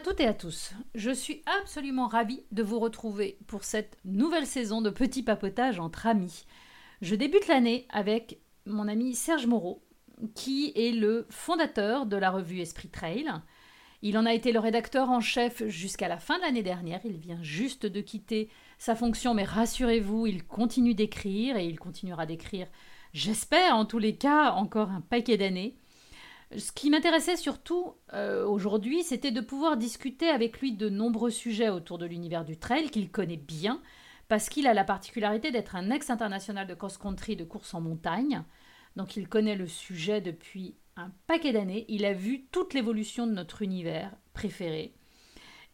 À toutes et à tous. Je suis absolument ravie de vous retrouver pour cette nouvelle saison de Petit Papotage entre amis. Je débute l'année avec mon ami Serge Moreau, qui est le fondateur de la revue Esprit Trail. Il en a été le rédacteur en chef jusqu'à la fin de l'année dernière. Il vient juste de quitter sa fonction, mais rassurez-vous, il continue d'écrire et il continuera d'écrire, j'espère en tous les cas, encore un paquet d'années. Ce qui m'intéressait surtout euh, aujourd'hui, c'était de pouvoir discuter avec lui de nombreux sujets autour de l'univers du trail qu'il connaît bien, parce qu'il a la particularité d'être un ex-international de cross-country de course en montagne. Donc il connaît le sujet depuis un paquet d'années. Il a vu toute l'évolution de notre univers préféré.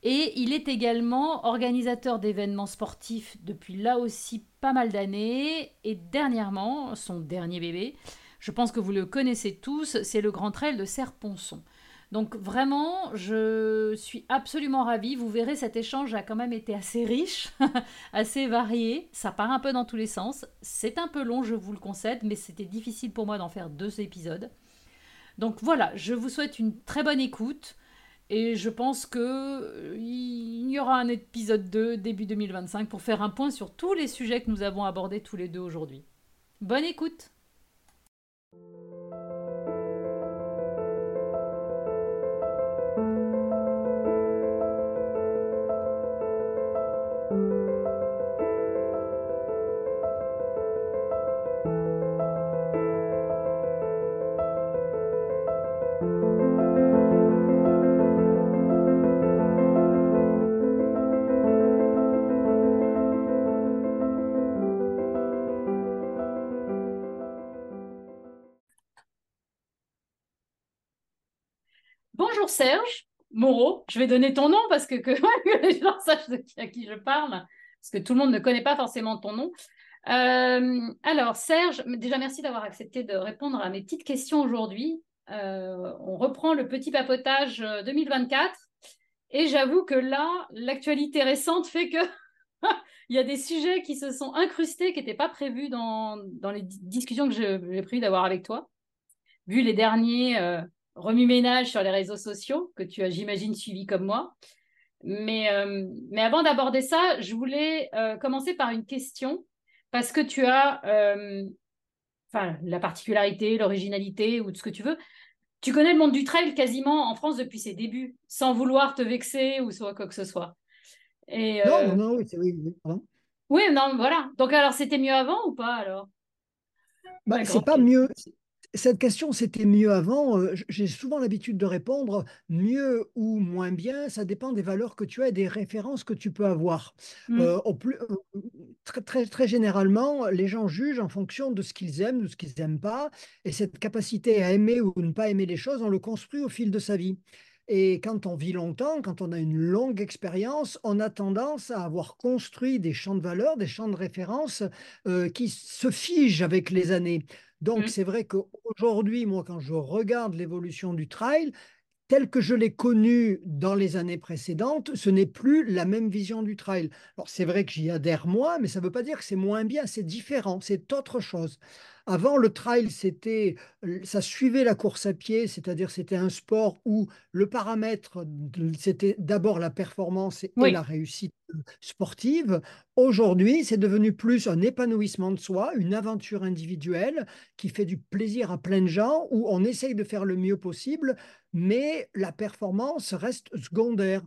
Et il est également organisateur d'événements sportifs depuis là aussi pas mal d'années. Et dernièrement, son dernier bébé, je pense que vous le connaissez tous, c'est le Grand Trail de Serponçon. Donc vraiment, je suis absolument ravie. Vous verrez, cet échange a quand même été assez riche, assez varié. Ça part un peu dans tous les sens. C'est un peu long, je vous le concède, mais c'était difficile pour moi d'en faire deux épisodes. Donc voilà, je vous souhaite une très bonne écoute. Et je pense qu'il euh, y aura un épisode 2 début 2025 pour faire un point sur tous les sujets que nous avons abordés tous les deux aujourd'hui. Bonne écoute thank you. Moreau, je vais donner ton nom parce que, que, les gens sachent de qui, à qui je parle, parce que tout le monde ne connaît pas forcément ton nom. Euh, alors Serge, déjà merci d'avoir accepté de répondre à mes petites questions aujourd'hui. Euh, on reprend le petit papotage 2024 euh, et j'avoue que là, l'actualité récente fait que il y a des sujets qui se sont incrustés, qui n'étaient pas prévus dans, dans, les discussions que j'ai prévu d'avoir avec toi. Vu les derniers remue-ménage sur les réseaux sociaux, que tu as, j'imagine, suivi comme moi. Mais, euh, mais avant d'aborder ça, je voulais euh, commencer par une question, parce que tu as euh, enfin, la particularité, l'originalité ou tout ce que tu veux. Tu connais le monde du trail quasiment en France depuis ses débuts, sans vouloir te vexer ou soit quoi que ce soit. Et, non, non, oui, oui, oui. Oui, non, voilà. Donc alors, c'était mieux avant ou pas alors? Bah, C'est pas mieux cette question, c'était mieux avant. Euh, j'ai souvent l'habitude de répondre mieux ou moins bien, ça dépend des valeurs que tu as et des références que tu peux avoir. Mmh. Euh, au plus, euh, très, très, très, généralement, les gens jugent en fonction de ce qu'ils aiment, de ce qu'ils n'aiment pas. Et cette capacité à aimer ou ne pas aimer les choses, on le construit au fil de sa vie. Et quand on vit longtemps, quand on a une longue expérience, on a tendance à avoir construit des champs de valeurs, des champs de référence qui se figent avec les années. Donc, mmh. c'est vrai qu'aujourd'hui, moi, quand je regarde l'évolution du trail, tel que je l'ai connu dans les années précédentes, ce n'est plus la même vision du trail. Alors, c'est vrai que j'y adhère moins, mais ça ne veut pas dire que c'est moins bien, c'est différent, c'est autre chose. Avant, le trail, c'était, ça suivait la course à pied, c'est-à-dire c'était un sport où le paramètre, c'était d'abord la performance et la réussite sportive. Aujourd'hui, c'est devenu plus un épanouissement de soi, une aventure individuelle qui fait du plaisir à plein de gens, où on essaye de faire le mieux possible, mais la performance reste secondaire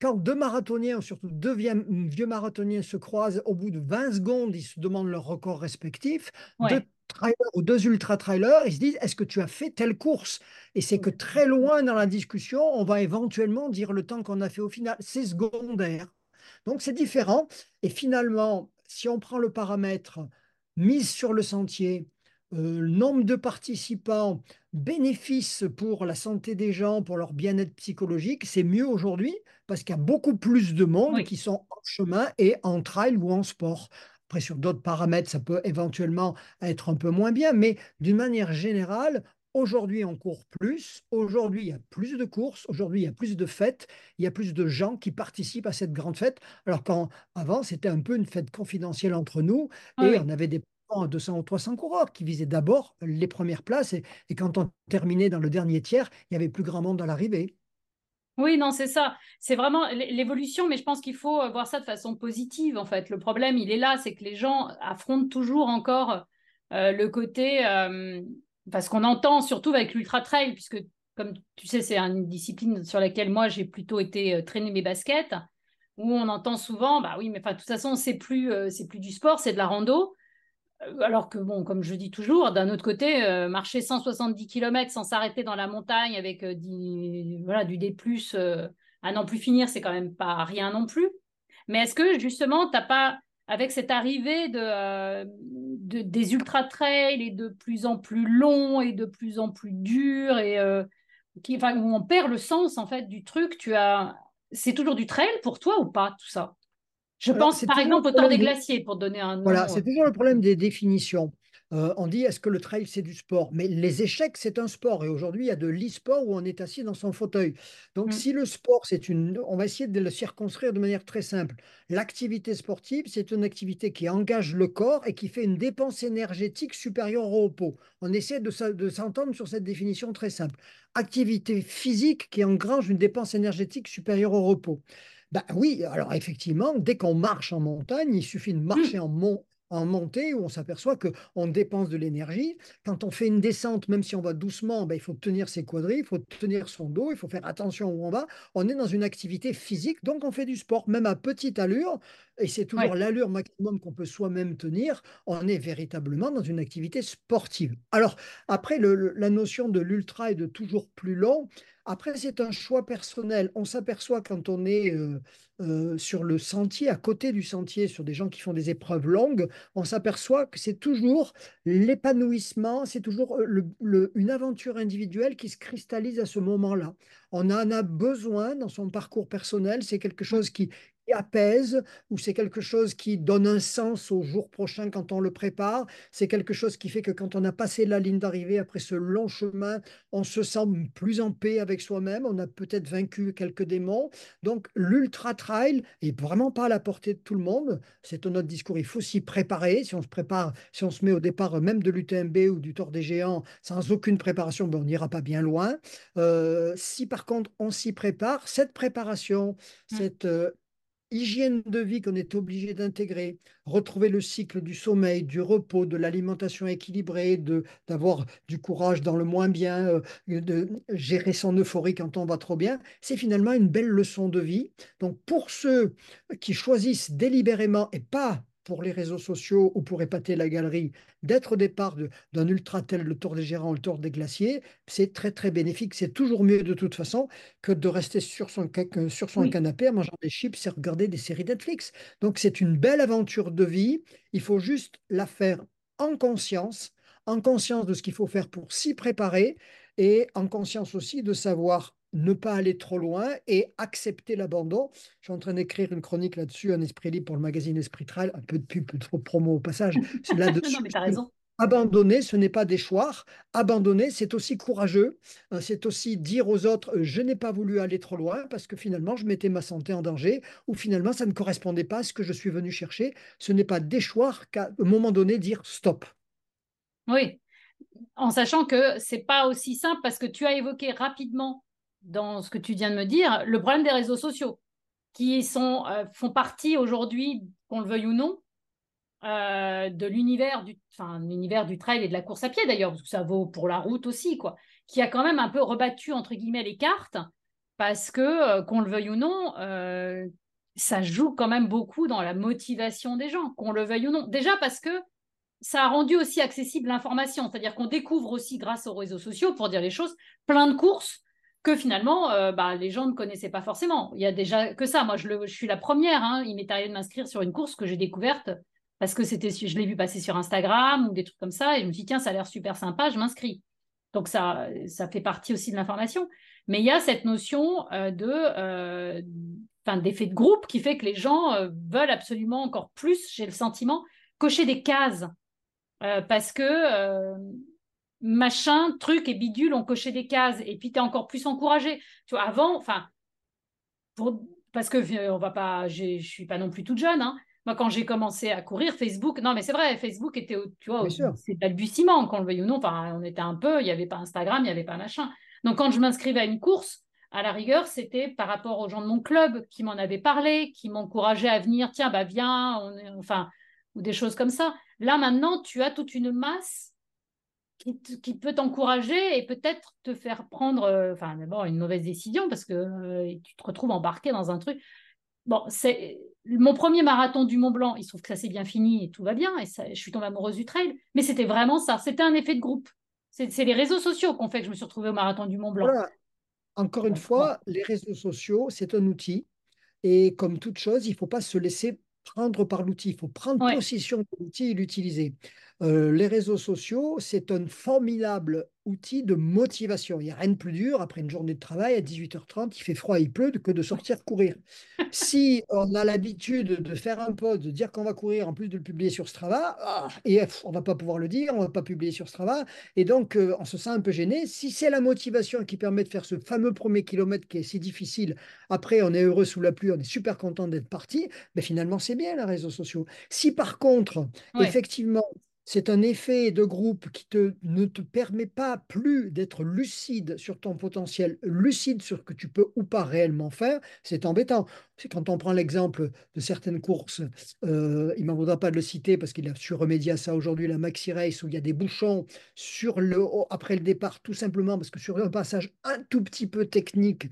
quand deux marathoniens, surtout deux vieux marathoniens, se croisent au bout de 20 secondes, ils se demandent leur record respectif. Deux trailers ou deux ultra-trailers, ils se disent Est-ce que tu as fait telle course? Et c'est que très loin dans la discussion, on va éventuellement dire le temps qu'on a fait au final. C'est secondaire. Donc c'est différent. Et finalement, si on prend le paramètre mise sur le sentier, euh, nombre de participants, bénéfices pour la santé des gens, pour leur bien-être psychologique, c'est mieux aujourd'hui parce qu'il y a beaucoup plus de monde qui sont en chemin et en trail ou en sport. Après, sur d'autres paramètres, ça peut éventuellement être un peu moins bien, mais d'une manière générale, Aujourd'hui, on court plus. Aujourd'hui, il y a plus de courses. Aujourd'hui, il y a plus de fêtes. Il y a plus de gens qui participent à cette grande fête. Alors qu'avant, c'était un peu une fête confidentielle entre nous et on avait des 200 ou 300 coureurs qui visaient d'abord les premières places. Et, et, quand on terminait dans le dernier tiers, il y avait plus grand monde à l'arrivée. Oui, non, c'est ça. C'est vraiment l'évolution, mais je pense qu'il faut euh, voir ça de façon positive, en fait. Le problème, il est là, c'est que les gens affrontent toujours encore euh, le côté, euh, parce qu'on entend surtout avec l'ultra trail, puisque comme tu sais, c'est une discipline sur laquelle moi j'ai plutôt été traîner mes baskets, où on entend souvent, bah oui, mais de toute façon, c'est plus, c'est plus du sport, c'est de la rando. Euh, alors que, comme je dis toujours, d'un autre côté, euh, marcher 170 km sans s'arrêter dans la montagne avec euh, voilà, du D, à n'en plus finir, c'est quand même pas rien non plus. Mais est-ce que justement, tu n'as pas, avec cette arrivée de, des ultra-trails et de plus en plus longs et de plus en plus durs, et qui, enfin, où on perd le sens en fait du truc, tu as. C'est toujours du trail pour toi ou pas tout ça? Je pense par exemple au temps des glaciers, pour donner un nom. Voilà, c'est toujours le problème des définitions. Euh, on dit est-ce que le trail c'est du sport? Mais les échecs c'est un sport et aujourd'hui il y a de l'e-sport où on est assis dans son fauteuil. Donc mm. si le sport c'est une, on va essayer de le circonscrire de manière très simple. L'activité sportive c'est une activité qui engage le corps et qui fait une dépense énergétique supérieure au repos. On essaie de s'entendre sur cette définition très simple. Activité physique qui engrange une dépense énergétique supérieure au repos. Bah oui, alors effectivement, dès qu'on marche en montagne, il suffit de marcher en, mont, en montée où on s'aperçoit qu'on dépense de l'énergie. Quand on fait une descente, même si on va doucement, ben, il faut tenir ses quadrilles, il faut tenir son dos, il faut faire attention où on va. On est dans une activité physique, donc on fait du sport, même à petite allure, et c'est toujours l'allure maximum qu'on peut soi-même tenir. On est véritablement dans une activité sportive. Alors, après, la notion de l'ultra est de toujours plus long. Après, c'est un choix personnel. On s'aperçoit quand on est euh, euh, sur le sentier, à côté du sentier, sur des gens qui font des épreuves longues, on s'aperçoit que c'est toujours l'épanouissement, c'est toujours euh, une aventure individuelle qui se cristallise à ce moment-là. On en a besoin dans son parcours personnel, c'est quelque chose qui, apaise, ou c'est quelque chose qui donne un sens au jour prochain quand on le prépare? C'est quelque chose qui fait que quand on a passé la ligne d'arrivée après ce long chemin, on se sent plus en paix avec soi-même. On a peut-être vaincu quelques démons. Donc l'ultra trail est vraiment pas à la portée de tout le monde. C'est notre discours. Il faut s'y préparer. Si on se prépare, si on se met au départ même de l'UTMB ou du Tour des Géants sans aucune préparation, ben on n'ira pas bien loin. Euh, si par contre on s'y prépare, cette préparation, mmh. cette euh, hygiène de vie qu'on est obligé d'intégrer, retrouver le cycle du sommeil, du repos, de l'alimentation équilibrée, d'avoir du courage dans le moins bien, euh, de gérer son euphorie quand on va trop bien, c'est finalement une belle leçon de vie. Donc pour ceux qui choisissent délibérément et pas pour les réseaux sociaux ou pour épater la galerie, d'être au départ d'un ultra tel le Tour des Gérants, le Tour des Glaciers, c'est très très bénéfique. C'est toujours mieux de toute façon que de rester sur son, sur son canapé en mangeant des chips et regarder des séries Netflix. Donc c'est une belle aventure de vie. Il faut juste la faire en conscience, en conscience de ce qu'il faut faire pour s'y préparer et en conscience aussi de savoir ne pas aller trop loin et accepter l'abandon. Je suis en train d'écrire une chronique là-dessus, un esprit libre pour le magazine Esprit Trail, un peu de pub, un peu de promo au passage. Là-dessus. raison. Abandonner, ce n'est pas déchoir. Abandonner, c'est aussi courageux. Euh, c'est aussi dire aux autres, euh, je n'ai pas voulu aller trop loin parce que finalement, je mettais ma santé en danger ou finalement, ça ne correspondait pas à ce que je suis venu chercher. Ce n'est pas déchoir qu'à un moment donné, dire stop. Oui, en sachant que c'est pas aussi simple parce que tu as évoqué rapidement dans ce que tu viens de me dire, le problème des réseaux sociaux, qui sont, euh, font partie aujourd'hui, qu'on le veuille ou non, euh, de l'univers du, enfin, du trail et de la course à pied d'ailleurs, parce que ça vaut pour la route aussi, quoi, qui a quand même un peu rebattu entre guillemets les cartes, parce que euh, qu'on le veuille ou non, ça joue quand même beaucoup dans la motivation des gens, qu'on le veuille ou non. Déjà parce que ça a rendu aussi accessible l'information, c'est-à-dire qu'on découvre aussi grâce aux réseaux sociaux, pour dire les choses, plein de courses que finalement, euh, bah, les gens ne connaissaient pas forcément. Il y a déjà que ça. Moi, je, le, je suis la première. Hein. Il m'est arrivé de m'inscrire sur une course que j'ai découverte parce que c'était, je l'ai vu passer sur Instagram ou des trucs comme ça. Et je me dit, tiens, ça a l'air super sympa, je m'inscris. Donc, ça, ça fait partie aussi de l'information. Mais il y a cette notion euh, de, euh, d'effet de groupe qui fait que les gens veulent absolument encore plus, j'ai le sentiment, cocher des cases. parce que machin, truc et bidule ont coché des cases et puis tu es encore plus encouragé. Tu vois, avant, enfin, parce que euh, on va pas, je suis pas non plus toute jeune. Hein. Moi, quand j'ai commencé à courir, Facebook, non, mais c'est vrai, Facebook était, tu vois, c'est balbutiement, qu'on le veuille ou non. Enfin, on était un peu, il n'y avait pas Instagram, il n'y avait pas machin. Donc, quand je m'inscrivais à une course, À la rigueur, c'était par rapport aux gens de mon club qui m'en avaient parlé, qui m'encourageaient à venir, tiens, bah viens, enfin, ou des choses comme ça. Là, maintenant, tu as toute une masse qui, peut t'encourager et peut-être te faire prendre, euh, enfin, d'abord, une mauvaise décision parce que euh, tu te retrouves embarqué dans un truc. Bon, c'est mon premier marathon du Mont Blanc. Il se trouve que ça s'est bien fini et tout va bien. Et ça, je suis tombée amoureuse du trail. Mais c'était vraiment ça. C'était un effet de groupe. C'est les réseaux sociaux qui ont fait que je me suis retrouvée au marathon du Mont Blanc. Encore une fois, les réseaux sociaux, c'est un outil. Et comme toute chose, il ne faut pas se laisser prendre par l'outil. Il faut prendre possession de l'outil et l'utiliser. Euh, les réseaux sociaux, c'est un formidable outil de motivation. Il n'y a rien de plus dur après une journée de travail à 18h30, il fait froid, il pleut, que de sortir courir. si on a l'habitude de faire un post, de dire qu'on va courir, en plus de le publier sur Strava, ah, et on ne va pas pouvoir le dire, on ne va pas publier sur Strava, et donc euh, on se sent un peu gêné. Si c'est la motivation qui permet de faire ce fameux premier kilomètre qui est si difficile, après on est heureux sous la pluie, on est super content d'être parti, mais finalement c'est bien les réseaux sociaux. Si par contre, effectivement, c'est un effet de groupe qui te, ne te permet pas plus d'être lucide sur ton potentiel, lucide sur ce que tu peux ou pas réellement faire. C'est embêtant. C'est quand on prend l'exemple de certaines courses, euh, il ne m'en voudra pas de le citer parce qu'il a su remédier à ça aujourd'hui, la Maxi Race, où il y a des bouchons sur le, après le départ, tout simplement parce que sur un passage un tout petit peu technique,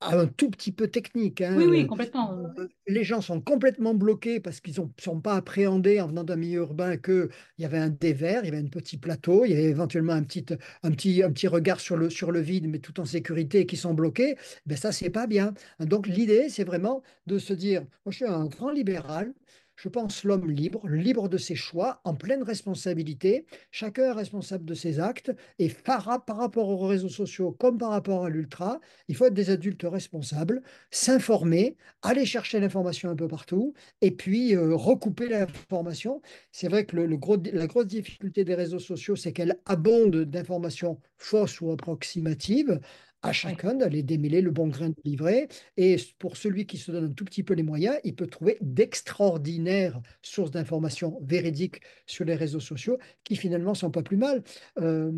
un tout petit peu technique. Hein, oui, oui, complètement. Euh, les gens sont complètement bloqués parce qu'ils ne sont pas appréhendés en venant d'un milieu urbain qu'il y avait un dévers, il y avait un petit plateau, il y avait éventuellement un petit, un petit, un petit regard sur le, sur le vide, mais tout en sécurité, et qui sont bloqués. Ben ça, c'est pas bien. Donc l'idée, c'est vraiment de se dire, moi je suis un grand libéral, je pense l'homme libre, libre de ses choix, en pleine responsabilité. Chacun est responsable de ses actes. Et par, par rapport aux réseaux sociaux comme par rapport à l'ultra, il faut être des adultes responsables, s'informer, aller chercher l'information un peu partout, et puis euh, recouper l'information. C'est vrai que la grosse difficulté des réseaux sociaux, c'est qu'elle abonde d'informations fausses ou approximatives à chacun d'aller démêler le bon grain de livret. Et pour celui qui se donne un tout petit peu les moyens, il peut trouver d'extraordinaires sources d'informations véridiques sur les réseaux sociaux qui finalement sont pas plus mal. Euh,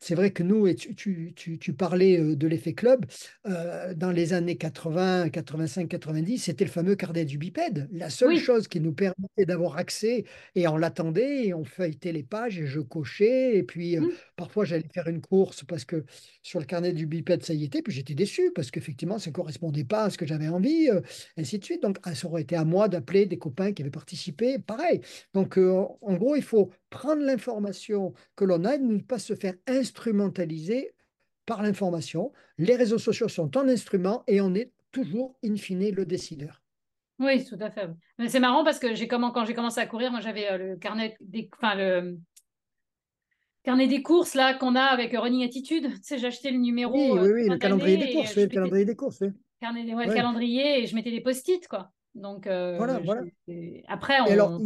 c'est vrai que nous, et tu, tu, tu, parlais euh, de l'effet club, euh, dans les années 80, 85, 90, c'était le fameux carnet du bipède. La seule chose qui nous permettait d'avoir accès, et on l'attendait, et on feuilletait les pages, et je cochais, et puis mmh. parfois j'allais faire une course parce que sur le carnet du bipède, ça y était, puis j'étais déçu parce qu'effectivement, ça ne correspondait pas à ce que j'avais envie, euh, ainsi de suite. Donc, ah, ça aurait été à moi d'appeler des copains qui avaient participé, pareil. Donc, euh, en gros, il faut prendre l'information que l'on a et ne pas se faire instrumentaliser par l'information. Les réseaux sociaux sont un instrument et on est toujours, in fine, le décideur. Oui, tout à fait. C'est marrant parce que j'ai quand j'ai commencé à courir, moi j'avais euh, le carnet, des, enfin le, carnet des courses là qu'on a avec Running Attitude. Tu sais, j'achetais le numéro. Oui, oui, oui, le calendrier des courses, le calendrier des courses, oui. Le calendrier et je mettais des post-it, quoi. Donc, euh, voilà, voilà. Après, on... alors,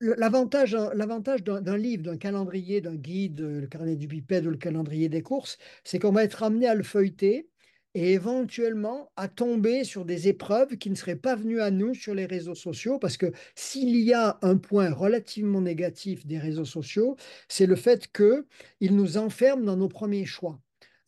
L'avantage, l'avantage d'un livre, d'un calendrier, d'un guide, le carnet du bipède ou le calendrier des courses, c'est qu'on va être amené à le feuilleter et éventuellement à tomber sur des épreuves qui ne seraient pas venues à nous sur les réseaux sociaux, parce que s'il y a un point relativement négatif des réseaux sociaux, c'est le fait qu'ils nous enferment dans nos premiers choix.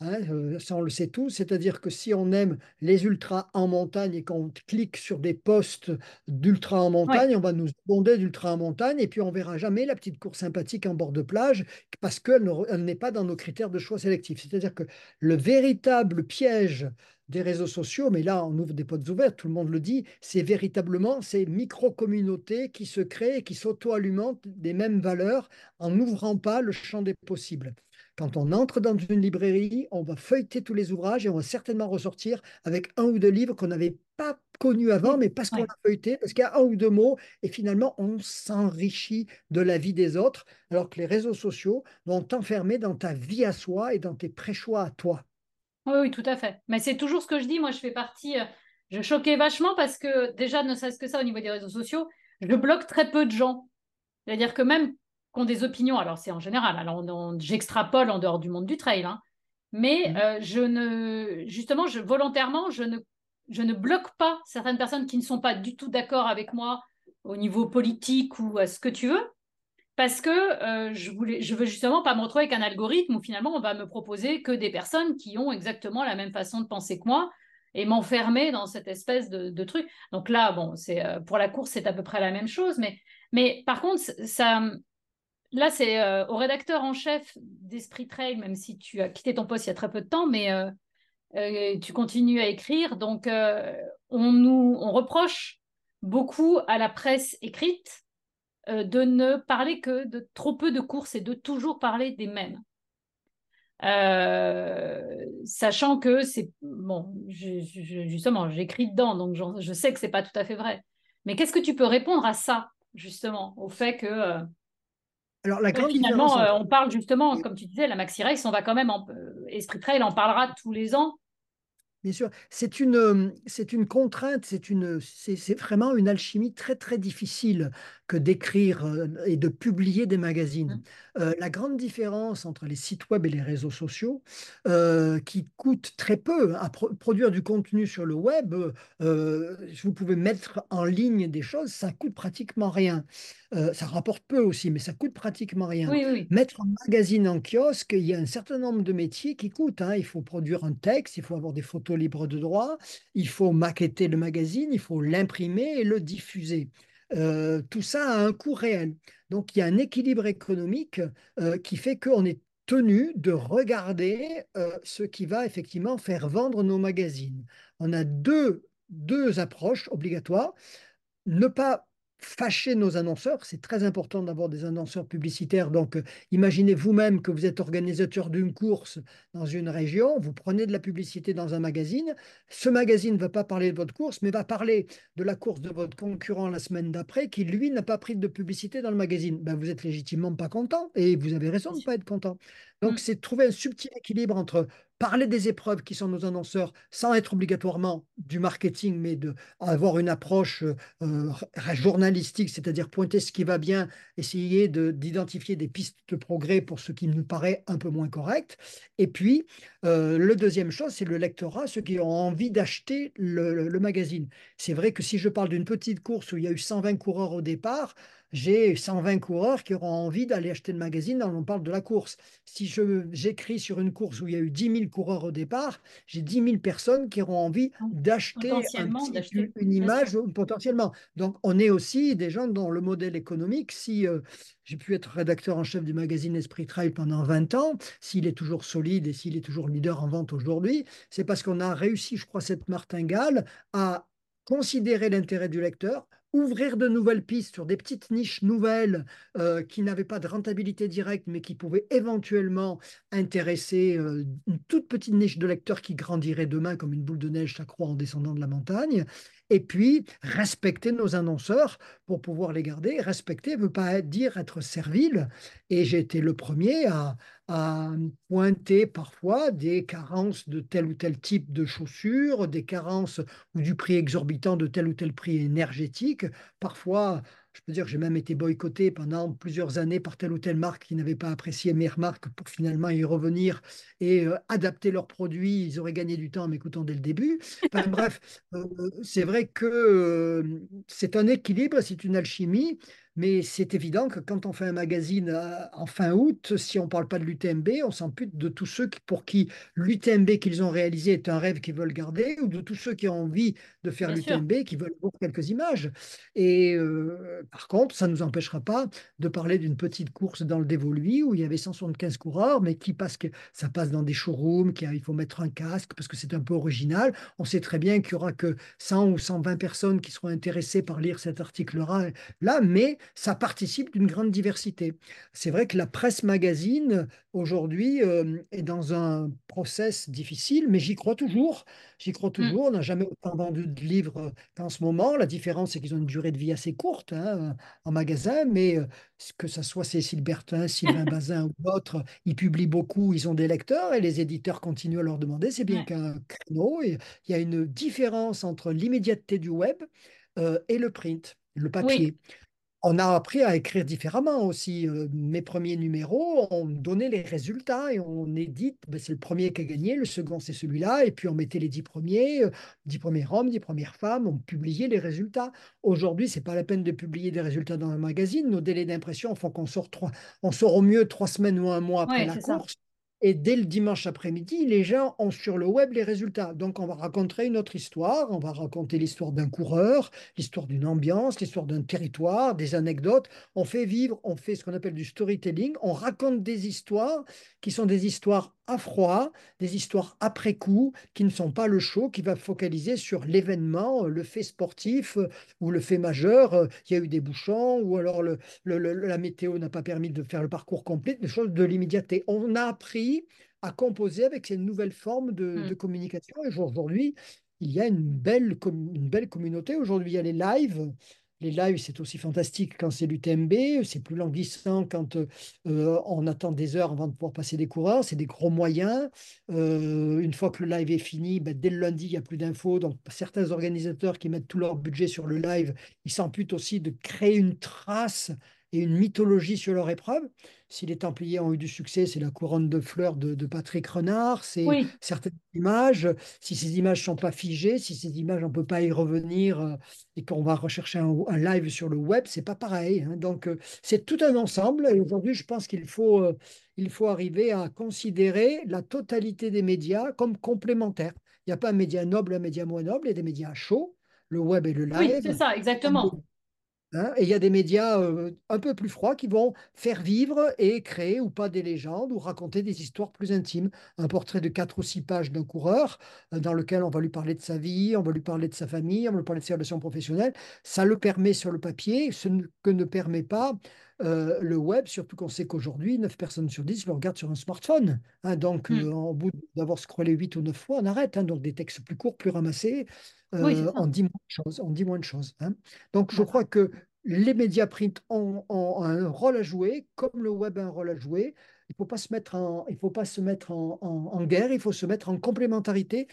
Hein, euh, ça, on le sait tous, c'est-à-dire que si on aime les ultras en montagne et qu'on clique sur des postes d'ultra en montagne, on va nous abonder d'ultra en montagne et puis on verra jamais la petite course sympathique en bord de plage parce qu'elle n'est pas dans nos critères de choix sélectifs. C'est-à-dire que le véritable piège des réseaux sociaux, mais là on ouvre des potes ouvertes, tout le monde le dit, c'est véritablement ces micro-communautés qui se créent et qui s'auto-alimentent des mêmes valeurs en n'ouvrant pas le champ des possibles. Quand on entre dans une librairie, on va feuilleter tous les ouvrages et on va certainement ressortir avec un ou deux livres qu'on n'avait pas connus avant, mais parce qu'on a feuilleté, parce qu'il y a un ou deux mots, et finalement, on s'enrichit de la vie des autres, alors que les réseaux sociaux vont t'enfermer dans ta vie à soi et dans tes pré-choix à toi. Oui, oui, tout à fait. Mais c'est toujours ce que je dis. Moi, je fais partie. Euh, je choquais vachement parce que déjà, ne serait-ce que ça au niveau des réseaux sociaux, je bloque très peu de gens. C'est-à-dire que même qui ont des opinions, alors c'est en général, alors j'extrapole en dehors du monde du trail, hein, mais mmh. euh, je ne, justement, je, volontairement, je ne, je ne bloque pas certaines personnes qui ne sont pas du tout d'accord avec moi au niveau politique ou à ce que tu veux, parce que euh, je voulais, je veux justement pas me retrouver avec un algorithme où finalement on va me proposer que des personnes qui ont exactement la même façon de penser que moi et m'enfermer dans cette espèce de, truc. Donc là, bon, c'est euh, pour la course, c'est à peu près la même chose, mais, mais par contre, ça, là, c'est euh, au rédacteur en chef d'Esprit Trail, même si tu as quitté ton poste il y a très peu de temps, mais tu continues à écrire. Donc, on nous, reproche beaucoup à la presse écrite euh, de ne parler que de trop peu de courses et de toujours parler des mêmes. Euh, sachant que c'est bon, justement, j'écris dedans, donc je sais que c'est pas tout à fait vrai. Mais qu'est-ce que tu peux répondre à ça, justement, au fait que euh, alors la finalement, on parle justement, comme tu disais, la Maxi Race, on va quand même en, Esprit Trail en parlera tous les ans Bien sûr, c'est une, euh, c'est une contrainte, c'est une, c'est vraiment une alchimie très très difficile que d'écrire euh, et de publier des magazines. Mmh. Euh, la grande différence entre les sites web et les réseaux sociaux, qui coûtent très peu à produire du contenu sur le web, vous pouvez mettre en ligne des choses, ça coûte pratiquement rien. ça rapporte peu aussi, mais ça coûte pratiquement rien. Mettre un magazine en kiosque, il y a un certain nombre de métiers qui coûtent. Hein. Il faut produire un texte, il faut avoir des photos libre de droit, il faut maqueter le magazine, il faut l'imprimer et le diffuser. Euh, tout ça a un coût réel. Donc il y a un équilibre économique euh, qui fait qu'on est tenu de regarder euh, ce qui va effectivement faire vendre nos magazines. On a deux, deux approches obligatoires. Ne pas fâcher nos annonceurs. C'est très important d'avoir des annonceurs publicitaires. Donc, euh, imaginez vous-même que vous êtes organisateur d'une course dans une région, vous prenez de la publicité dans un magazine. Ce magazine ne va pas parler de votre course, mais va parler de la course de votre concurrent la semaine d'après, qui lui n'a pas pris de publicité dans le magazine. Ben, vous êtes légitimement pas content et vous avez raison de ne pas être content. Donc, mm. c'est trouver un subtil équilibre entre parler des épreuves qui sont nos annonceurs sans être obligatoirement du marketing, mais de avoir une approche euh, journalistique, c'est-à-dire pointer ce qui va bien, essayer d'identifier des pistes de progrès pour ce qui nous paraît un peu moins correct. Et puis, euh, le deuxième chose, c'est le lectorat, ceux qui ont envie d'acheter le, le magazine. C'est vrai que si je parle d'une petite course où il y a eu 120 coureurs au départ, j'ai 120 coureurs qui auront envie d'aller acheter le magazine dans on parle de la course. Si j'écris sur une course où il y a eu 10 000 coureurs au départ, j'ai 10 000 personnes qui auront envie d'acheter une image potentiellement. Donc, on est aussi des gens dont le modèle économique, si euh, j'ai pu être rédacteur en chef du magazine Esprit Trail pendant 20 ans, s'il est toujours solide et s'il est toujours leader en vente aujourd'hui, c'est parce qu'on a réussi, je crois, cette martingale à considérer l'intérêt du lecteur, ouvrir de nouvelles pistes sur des petites niches nouvelles euh, qui n'avaient pas de rentabilité directe, mais qui pouvaient éventuellement intéresser euh, une toute petite niche de lecteurs qui grandirait demain comme une boule de neige, ça croît en descendant de la montagne. Et puis, respecter nos annonceurs pour pouvoir les garder. Respecter ne veut pas dire être servile. Et j'ai été le premier à, à pointer parfois des carences de tel ou tel type de chaussures, des carences ou du prix exorbitant de tel ou tel prix énergétique. Parfois, je peux dire que j'ai même été boycotté pendant plusieurs années par telle ou telle marque qui n'avait pas apprécié mes remarques pour finalement y revenir et euh, adapter leurs produits. Ils auraient gagné du temps en m'écoutant dès le début. bref, euh, c'est vrai que euh, c'est un équilibre, c'est une alchimie. Mais c'est évident que quand on fait un magazine euh, en fin août, si on ne parle pas de l'UTMB, on s'ampute de tous ceux pour qui l'UTMB qu'ils ont réalisé est un rêve qu'ils veulent garder, ou de tous ceux qui ont envie de faire l'UTMB, qui veulent voir quelques images. Et euh, par contre, ça ne nous empêchera pas de parler d'une petite course dans le dévolu où il y avait 175 coureurs, mais qui parce que ça passe dans des showrooms, qu'il faut mettre un casque parce que c'est un peu original. On sait très bien qu'il n'y aura que 100 ou 120 personnes qui seront intéressées par lire cet article-là, là, mais ça participe d'une grande diversité. C'est vrai que la presse magazine, aujourd'hui, euh, est dans un process difficile, mais j'y crois toujours. J'y crois mmh. toujours. On n'a jamais autant vendu de livres qu'en ce moment. La différence, c'est qu'ils ont une durée de vie assez courte hein, en magasin, mais euh, que ce soit Cécile Bertin, Sylvain Bazin ou d'autres, ils publient beaucoup, ils ont des lecteurs et les éditeurs continuent à leur demander. C'est bien qu'un créneau. Il y a une différence entre l'immédiateté du web euh, et le print, le papier. On a appris à écrire différemment aussi. Euh, mes premiers numéros, on donnait les résultats et on édite, ben, c'est le premier qui a gagné, le second c'est celui-là, et puis on mettait les dix premiers, euh, dix premiers hommes, dix premières femmes, on publiait les résultats. Aujourd'hui, c'est pas la peine de publier des résultats dans un magazine. Nos délais d'impression font qu'on sort trois, on sort au mieux trois semaines ou un mois après la course. Et dès le dimanche après-midi, les gens ont sur le web les résultats. Donc, on va raconter une autre histoire. On va raconter l'histoire d'un coureur, l'histoire d'une ambiance, l'histoire d'un territoire, des anecdotes. On fait vivre, on fait ce qu'on appelle du storytelling. On raconte des histoires qui sont des histoires à froid, des histoires après coup, qui ne sont pas le show, qui va focaliser sur l'événement, le fait sportif euh, ou le fait majeur. Euh, il y a eu des bouchons ou alors le, la météo n'a pas permis de faire le parcours complet, des choses de l'immédiateté. On a appris à composer avec ces nouvelles formes de, de mmh. communication. Et aujourd'hui, il y a une belle, une belle communauté. Aujourd'hui, il y a les lives les lives, c'est aussi fantastique quand c'est l'UTMB, c'est plus languissant quand euh, on attend des heures avant de pouvoir passer des coureurs, c'est des gros moyens. Euh, une fois que le live est fini, ben, dès le lundi, il n'y a plus d'infos. Donc certains organisateurs qui mettent tout leur budget sur le live, ils s'amputent aussi de créer une trace et une mythologie sur leur épreuve. Si les Templiers ont eu du succès, c'est la couronne de fleurs de, Patrick Renard, c'est certaines images. Si ces images ne sont pas figées, si ces images, on ne peut pas y revenir euh, et qu'on va rechercher un, live sur le web, c'est pas pareil. Hein. Donc, euh, c'est tout un ensemble. Et aujourd'hui, je pense qu'il faut, euh, il faut arriver à considérer la totalité des médias comme complémentaires. Il n'y a pas un média noble, un média moins noble, il y a des médias chauds, le web et le live. Oui, c'est ça, exactement. Hein, et il y a des médias euh, un peu plus froids qui vont faire vivre et créer ou pas des légendes ou raconter des histoires plus intimes. Un portrait de quatre ou six pages d'un coureur euh, dans lequel on va lui parler de sa vie, on va lui parler de sa famille, on va lui parler de ses relations professionnelles. Ça le permet sur le papier, ce que ne permet pas euh, le web, surtout qu'on sait qu'aujourd'hui, 9 personnes sur 10 le regardent sur un smartphone. Hein. donc, au hmm. bout d'avoir scrollé 8 ou 9 fois, on arrête. Hein. donc, des textes plus courts, plus ramassés, on dit moins de choses. On dit moins de choses donc, je crois que les médias print ont, un rôle à jouer, comme le web a un rôle à jouer. Il ne faut pas se mettre, en, il faut pas se mettre en, guerre, il faut se mettre en complémentarité.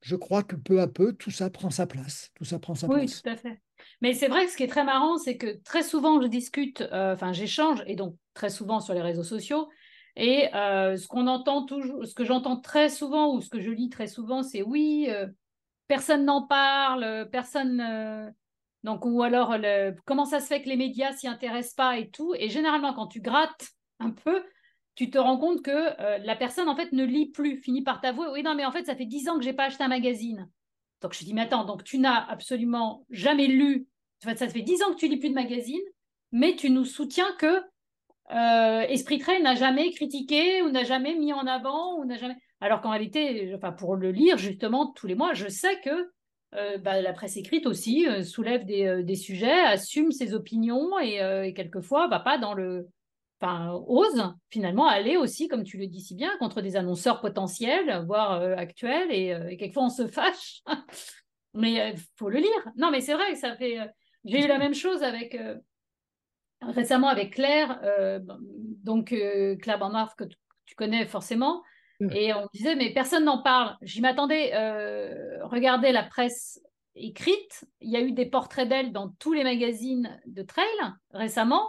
Je crois que peu à peu, tout ça prend sa place. Tout ça prend sa oui, place. tout à fait. Mais c'est vrai que ce qui est très marrant, c'est que très souvent, je discute, euh, enfin, j'échange, et donc très souvent sur les réseaux sociaux. Et euh, ce qu'on entend toujours, ce que j'entends très souvent ou ce que je lis très souvent, c'est oui, euh, personne n'en parle, personne donc, ou alors, comment ça se fait que les médias s'y intéressent pas et tout. Et généralement, quand tu grattes un peu, tu te rends compte que la personne, en fait, ne lit plus, finit par t'avouer, oui, non, mais en fait, ça fait dix ans que j'ai pas acheté un magazine. Donc, je dis, mais attends, donc tu n'as absolument jamais lu, ça fait dix ans que tu lis plus de magazine, mais tu nous soutiens que euh, Esprit Trail n'a jamais critiqué ou n'a jamais mis en avant ou n'a jamais... Alors qu'en réalité, enfin, pour le lire justement tous les mois, je sais que euh, bah, la presse écrite aussi euh, soulève des, sujets, assume ses opinions et, quelquefois va pas dans le. Enfin, ose finalement aller aussi, comme tu le dis si bien, contre des annonceurs potentiels, voire actuels, et, quelquefois on se fâche. mais il faut le lire. Non, mais c'est vrai que ça fait. J'ai eu la même chose avec récemment avec Claire, donc Claire Bernard que tu connais forcément. Mmh. Et on disait, mais personne n'en parle. J'y m'attendais. Euh, regardez la presse écrite. Il y a eu des portraits d'elle dans tous les magazines de trail récemment.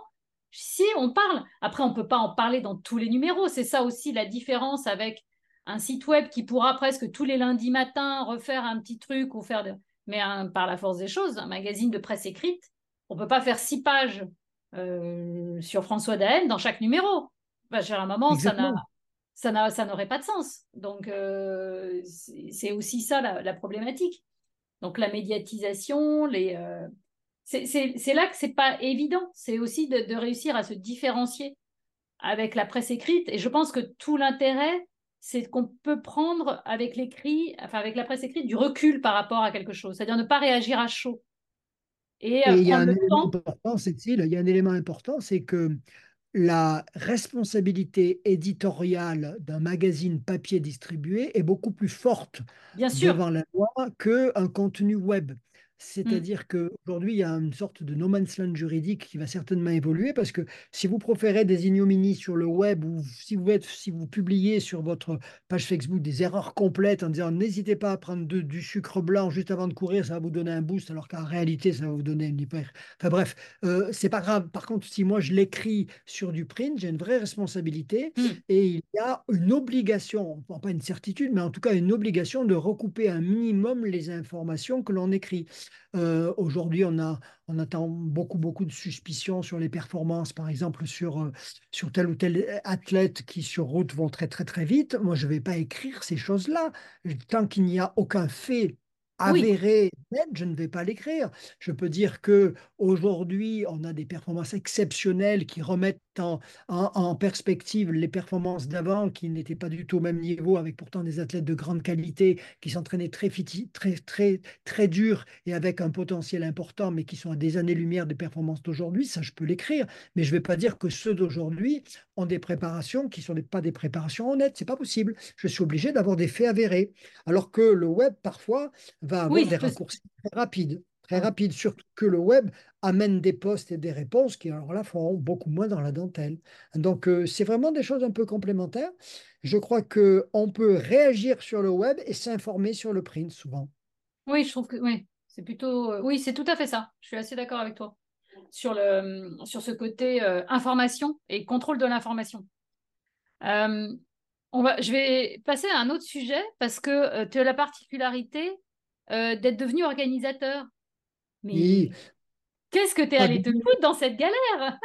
Si on parle, après on ne peut pas en parler dans tous les numéros. C'est ça aussi la différence avec un site web qui pourra presque tous les lundis matins refaire un petit truc ou faire. Mais par la force des choses, un magazine de presse écrite, on ne peut pas faire six pages euh, sur François Daen dans chaque numéro. Bah, à un moment, ça n'a ça n'aurait pas de sens. Donc, euh, c'est aussi ça la, problématique. Donc, la médiatisation, les, euh, c'est là que c'est pas évident. C'est aussi de, réussir à se différencier avec la presse écrite. Et je pense que tout l'intérêt, c'est qu'on peut prendre avec l'écrit, enfin avec la presse écrite, du recul par rapport à quelque chose, c'est-à-dire ne pas réagir à chaud. Et, il y a un élément important, il y a un élément important, c'est que la responsabilité éditoriale d'un magazine papier distribué est beaucoup plus forte devant la loi qu'un contenu web. Mm. C'est-à-dire qu'aujourd'hui, il y a une sorte de no man's land juridique qui va certainement évoluer parce que si vous proférez des ignominies sur le web ou si vous, êtes, si vous publiez sur votre page Facebook des erreurs complètes en disant n'hésitez pas à prendre de- du sucre blanc juste avant de courir, ça va vous donner un boost alors qu'en réalité, ça va vous donner une hyper. Enfin bref, euh, c'est pas grave. Par contre, si moi je l'écris sur du print, j'ai une vraie responsabilité Mm. et il y a une obligation, bon, pas une certitude, mais en tout cas une obligation de recouper un minimum les informations que l'on écrit. Euh, aujourd'hui, on a, on attend beaucoup, beaucoup de suspicions sur les performances, par exemple sur, euh, sur tel ou tel athlète qui sur route vont très, très, très vite. Moi, je ne vais pas écrire ces choses-là. Tant qu'il n'y a aucun fait Avéré, je ne vais pas l'écrire. Je peux dire que aujourd'hui, on a des performances exceptionnelles qui remettent en, perspective les performances d'avant, qui n'étaient pas du tout au même niveau, avec pourtant des athlètes de grande qualité qui s'entraînaient très, très, très, très dur et avec un potentiel important, mais qui sont à des années-lumière des performances d'aujourd'hui. Ça, je peux l'écrire, mais je ne vais pas dire que ceux d'aujourd'hui ont des préparations qui ne sont pas des préparations honnêtes. C'est pas possible. Je suis obligé d'avoir des faits avérés. Alors que le web, parfois, va oui, avoir des raccourcis très rapides. Très rapides, surtout que le web amène des posts et des réponses qui, alors là, feront beaucoup moins dans la dentelle. Donc, euh, c'est vraiment des choses un peu complémentaires. Je crois qu'on peut réagir sur le web et s'informer sur le print souvent. Oui, je trouve que oui, c'est plutôt euh, oui, c'est tout à fait ça. Je suis assez d'accord avec toi sur le sur ce côté euh, information et contrôle de l'information. Euh, on va, je vais passer à un autre sujet parce que tu as la particularité euh, d'être devenu organisateur. Oui, qu'est-ce que tu es allé te foutre dans cette galère?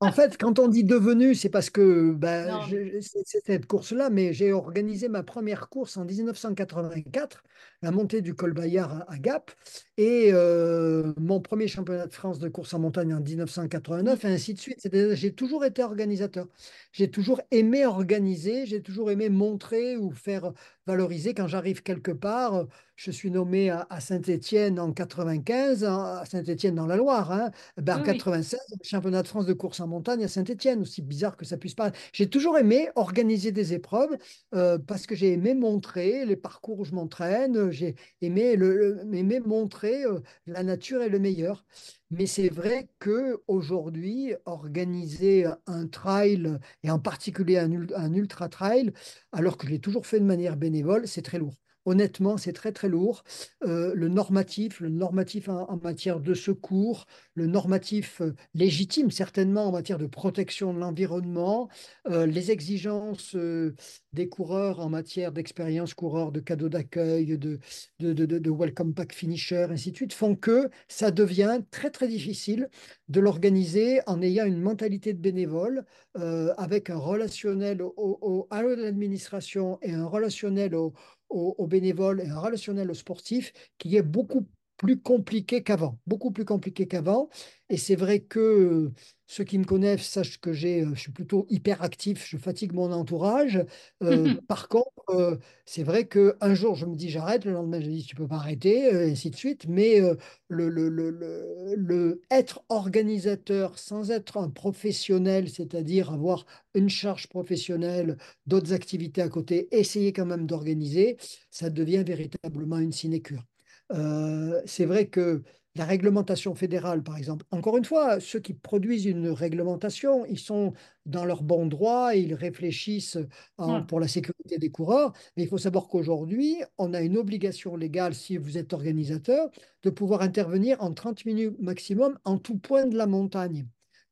En fait, quand on dit devenu, c'est parce que ben, je- c'est cette course-là, mais j'ai organisé ma première course en 1984, la montée du col Bayard à, Gap, et euh, mon premier championnat de France de course en montagne en Mm. 1989, et ainsi de suite. J'ai toujours été organisateur. J'ai toujours aimé organiser, j'ai toujours aimé montrer ou faire valoriser quand j'arrive quelque part. Je suis nommé à, à Saint-Étienne en 95, hein, à Saint-Étienne dans la Loire, hein, ben, oui, en oui. 96, le championnat de France de course en montagne à Saint-Étienne, aussi bizarre que ça puisse paraître. J'ai toujours aimé organiser des épreuves euh, parce que j'ai aimé montrer les parcours où je m'entraîne, j'ai aimé, le, le- aimé montrer euh, la nature est le meilleur. Mais c'est vrai que aujourd'hui, organiser un trail, et en particulier un, un ultra trail, alors que je l'ai toujours fait de manière bénévole, c'est très lourd. Honnêtement, c'est très très lourd. Euh, le normatif, le normatif en, matière de secours, le normatif euh, légitime certainement en matière de protection de l'environnement, euh, les exigences des coureurs en matière d'expérience coureur, de cadeaux d'accueil, de, de, de, welcome pack finisher, ainsi de suite, font que ça devient très très difficile de l'organiser en ayant une mentalité de bénévole, avec un relationnel au- à l'administration et un relationnel au, au- aux bénévoles et un relationnel aux sportifs qui est beaucoup plus compliqué qu'avant, beaucoup plus compliqué qu'avant. Et c'est vrai que euh, ceux qui me connaissent sachent que j'ai, euh, je suis plutôt hyperactif, je fatigue mon entourage. Euh, par contre, euh, c'est vrai qu'un jour, je me dis j'arrête, le lendemain, je me dis tu peux pas arrêter, et ainsi de suite. Mais euh, le, le, le, le- le être organisateur sans être un professionnel, c'est-à-dire avoir une charge professionnelle, d'autres activités à côté, essayer quand même d'organiser, ça devient véritablement une sinécure. Euh, c'est vrai que la réglementation fédérale, par exemple, encore une fois, ceux qui produisent une réglementation, ils sont dans leur bon droit et ils réfléchissent en- Ouais. pour la sécurité des coureurs. Mais il faut savoir qu'aujourd'hui, on a une obligation légale, si vous êtes organisateur, de pouvoir intervenir en 30 minutes maximum en tout point de la montagne.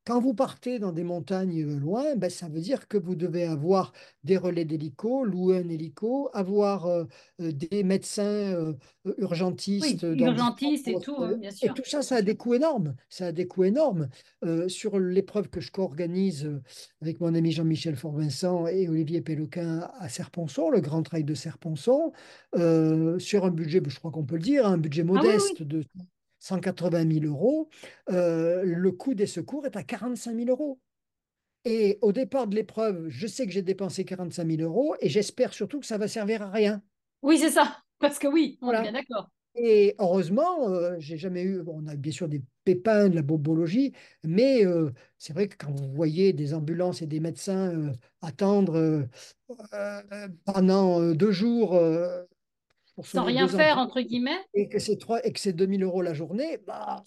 Quand vous partez dans des montagnes loin, ben, ça veut dire que vous devez avoir des relais d'hélico, louer un hélico, avoir euh, euh, des médecins euh, Oui, urgentistes dans différents urgentiste et tout, hein, bien Et sûr, tout ça, ça a des coûts énormes. Ça a des coûts énormes. Euh, sur l'épreuve que je co-organise avec mon ami Jean-Michel Fort-Vincent et Olivier Péloquin à Serponçon, le Grand Trail de Serponçon, sur un budget, je crois qu'on peut le dire, un budget Ah oui, modeste oui. de 180 000 euros, euh, le coût des secours est à 45 000 euros. Et au départ de l'épreuve, je sais que j'ai dépensé 45 000 euros et j'espère surtout que ça va servir à rien. Oui, c'est ça. Parce que oui, on est bien d'accord. Et heureusement, euh, j'ai jamais eu, bon, on a bien sûr des pépins de la bobologie, mais euh, c'est vrai que quand vous voyez des ambulances et des médecins euh, attendre pendant deux jours, pour Sans rien faire, entre guillemets? et que c'est trois et que c'est 2000 euros la journée, bah,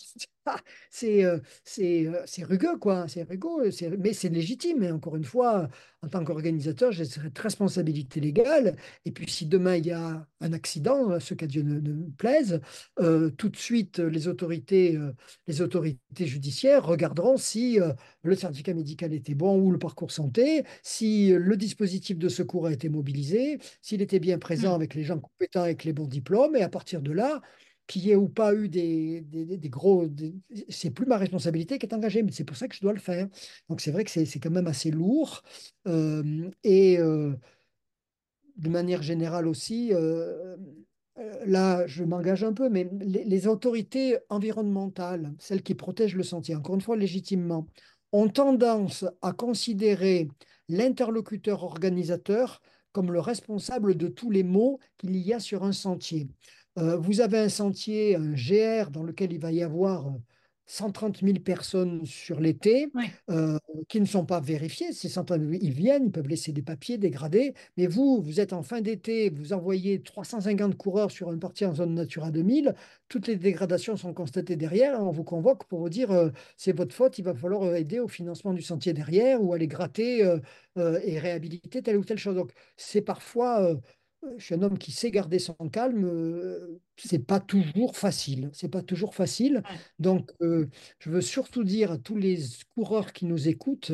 c'est euh, c'est euh, c'est rugueux, quoi. C'est rugueux, mais c'est légitime. Et encore une fois, en tant qu'organisateur, j'ai cette responsabilité légale. Et puis, si demain il y a un accident, ce qu'à Dieu ne, plaise, euh, tout de suite, les autorités, euh, les autorités judiciaires regarderont si euh, le certificat médical était bon ou le parcours santé, si le dispositif de secours a été mobilisé, s'il était bien présent Hmm. avec les gens compétents, avec les bons diplômes. Et à partir de là, qu'il y ait ou pas eu des, des, des- gros. c'est plus ma responsabilité qui est engagée, mais c'est pour ça que je dois le faire. Donc c'est vrai que c'est quand même assez lourd. Euh, et euh, de manière générale aussi, euh, là je m'engage un peu, mais les, les autorités environnementales, celles qui protègent le sentier, encore une fois légitimement, ont tendance à considérer l'interlocuteur organisateur comme le responsable de tous les maux qu'il y a sur un sentier. Euh, vous avez un sentier, un GR, dans lequel il va y avoir 130 000 personnes sur l'été Oui. euh, qui ne sont pas vérifiées. Ces 130 000, ils viennent, ils peuvent laisser des papiers dégradés, mais vous, vous êtes en fin d'été, vous envoyez 350 coureurs sur une partie en zone Natura 2000, toutes les dégradations sont constatées derrière, on vous convoque pour vous dire euh, c'est votre faute, il va falloir euh, aider au financement du sentier derrière ou aller gratter euh, euh, et réhabiliter telle ou telle chose. Donc c'est parfois... euh, je suis un homme qui sait garder son calme. euh, c'est pas toujours facile. C'est pas toujours facile. Donc, euh, je veux surtout dire à tous les coureurs qui nous écoutent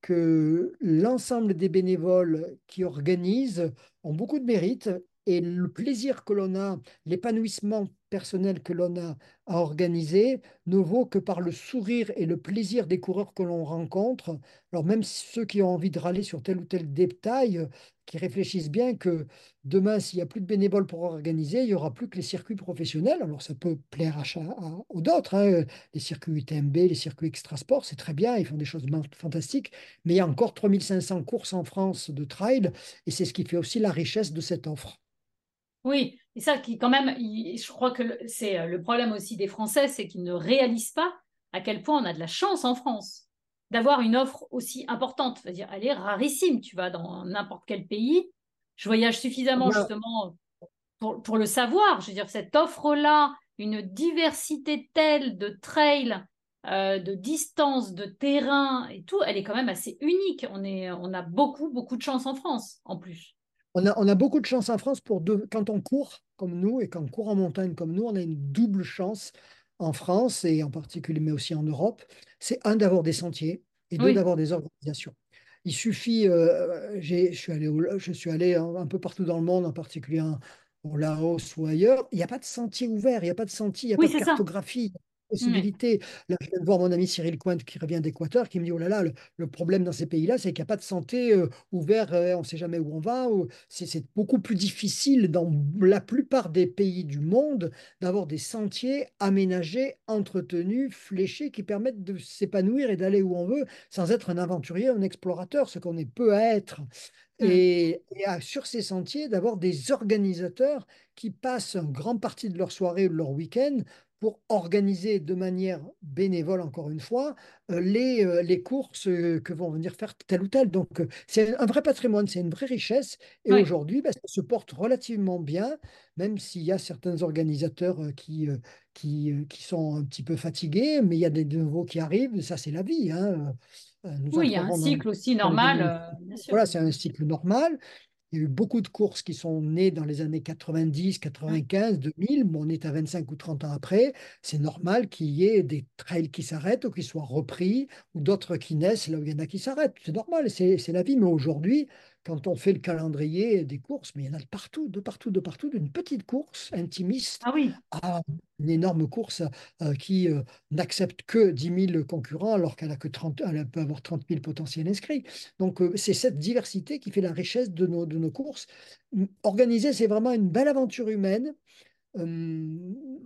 que l'ensemble des bénévoles qui organisent ont beaucoup de mérite et le plaisir que l'on a, l'épanouissement personnel que l'on a à organiser ne vaut que par le sourire et le plaisir des coureurs que l'on rencontre. Alors même ceux qui ont envie de râler sur tel ou tel détail, euh, qui réfléchissent bien que demain, s'il n'y a plus de bénévoles pour organiser, il n'y aura plus que les circuits professionnels. Alors ça peut plaire à, aux d'autres, hein, les circuits UTMB, les circuits extrasport, c'est très bien, ils font des choses fantastiques, mais il y a encore 3500 courses en France de trail, et c'est ce qui fait aussi la richesse de cette offre. Oui, et ça qui quand même, il- je crois que c'est euh, le problème aussi des Français, c'est qu'ils ne réalisent pas à quel point on a de la chance en France d'avoir une offre aussi importante. C'est-à-dire, elle est rarissime. Tu vas dans n'importe quel pays. Je voyage suffisamment justement pour, pour le savoir. Je veux dire, cette offre-là, une diversité telle de trails, euh, de distances, de terrain et tout, elle est quand même assez unique. On est, on a beaucoup, beaucoup de chance en France, en plus. On a, on a beaucoup de chance en France pour deux. Quand on court comme nous et quand on court en montagne comme nous, on a une double chance en France et en particulier, mais aussi en Europe. C'est un d'avoir des sentiers et deux Oui, d'avoir des organisations. Il suffit, euh, j'ai- je suis allé, au- je suis allé un, un peu partout dans le monde, en particulier en- au Laos ou ailleurs. Il n'y a pas de sentier ouvert, il n'y a pas de sentier, il n'y a oui, pas de cartographie, Ouais. possibilité. Là, je viens de voir mon ami Cyril Cointe qui revient d'Équateur, qui me dit, oh là là, le, le problème dans ces pays-là, c'est qu'il n'y a pas de santé euh, ouvert, euh, on ne sait jamais où on va. ou- C'est beaucoup plus difficile dans la plupart des pays du monde d'avoir des sentiers aménagés, entretenus, fléchés, qui permettent de s'épanouir et d'aller où on veut sans être un aventurier, un explorateur, ce qu'on est peu à être. Et, et à- sur ces sentiers, d'avoir des organisateurs qui passent une grande partie de leur soirée ou de leur week-end pour organiser de manière bénévole, encore une fois, euh, les, euh, les courses euh, que vont venir faire tel ou tel. Donc, c'est un vrai patrimoine, c'est une vraie richesse. Et aujourd'hui, ben, ça se porte relativement bien, même s'il y a certains organisateurs qui, qui, qui sont un petit peu fatigués, mais il y a des nouveaux qui arrivent. Ça, c'est la vie. hein. Nous Oui, il y a un cycle aussi normal, 2000. bien sûr. Voilà, c'est un cycle normal. Il y a eu beaucoup de courses qui sont nées dans les années 90, Mm. 95, 2000. Bon, on est à 25 ou 30 ans après. C'est normal qu'il y ait des trails qui s'arrêtent ou qui soient repris ou d'autres qui naissent là où il y en a qui s'arrêtent. C'est normal, c'est la vie. Mais aujourd'hui, quand on fait le calendrier des courses, mais il y en a de partout, de partout, de partout, d'une petite course intimiste Ah oui, à une énorme course euh, qui euh, n'accepte que 10 000 concurrents alors qu'elle a que 30, elle peut avoir 30 000 potentiels inscrits. Donc euh, c'est cette diversité qui fait la richesse de nos, de nos courses. M- Organiser, c'est vraiment une belle aventure humaine. Euh,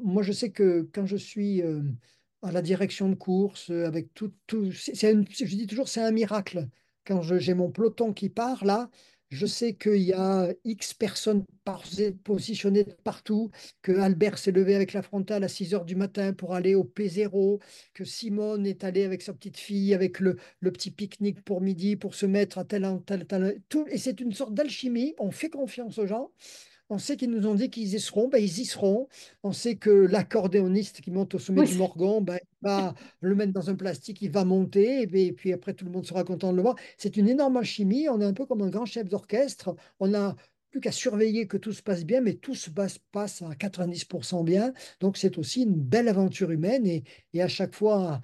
moi, je sais que quand je suis à la direction de course, avec tout, tout c'est, je dis toujours, c'est un miracle. Quand j'ai mon peloton qui part là, je sais qu'il y a X personnes positionnées partout, que Albert s'est levé avec la frontale à 6 heures du matin pour aller au P0, que Simone est allée avec sa petite fille, avec le, le petit pique-nique pour midi, pour se mettre à tel, tel, tel, tout. Et c'est une sorte d'alchimie. On fait confiance aux gens. On sait qu'ils nous ont dit qu'ils y seront, ben, ils y seront. On sait que l'accordéoniste qui monte au sommet Oui, du Morgan, ben, il va le mettre dans un plastique, il va monter, et puis, et puis après tout le monde sera content de le voir. C'est une énorme alchimie. On est un peu comme un grand chef d'orchestre. On n'a plus qu'à surveiller que tout se passe bien, mais tout se passe, passe à 90% bien. Donc c'est aussi une belle aventure humaine et, et à chaque fois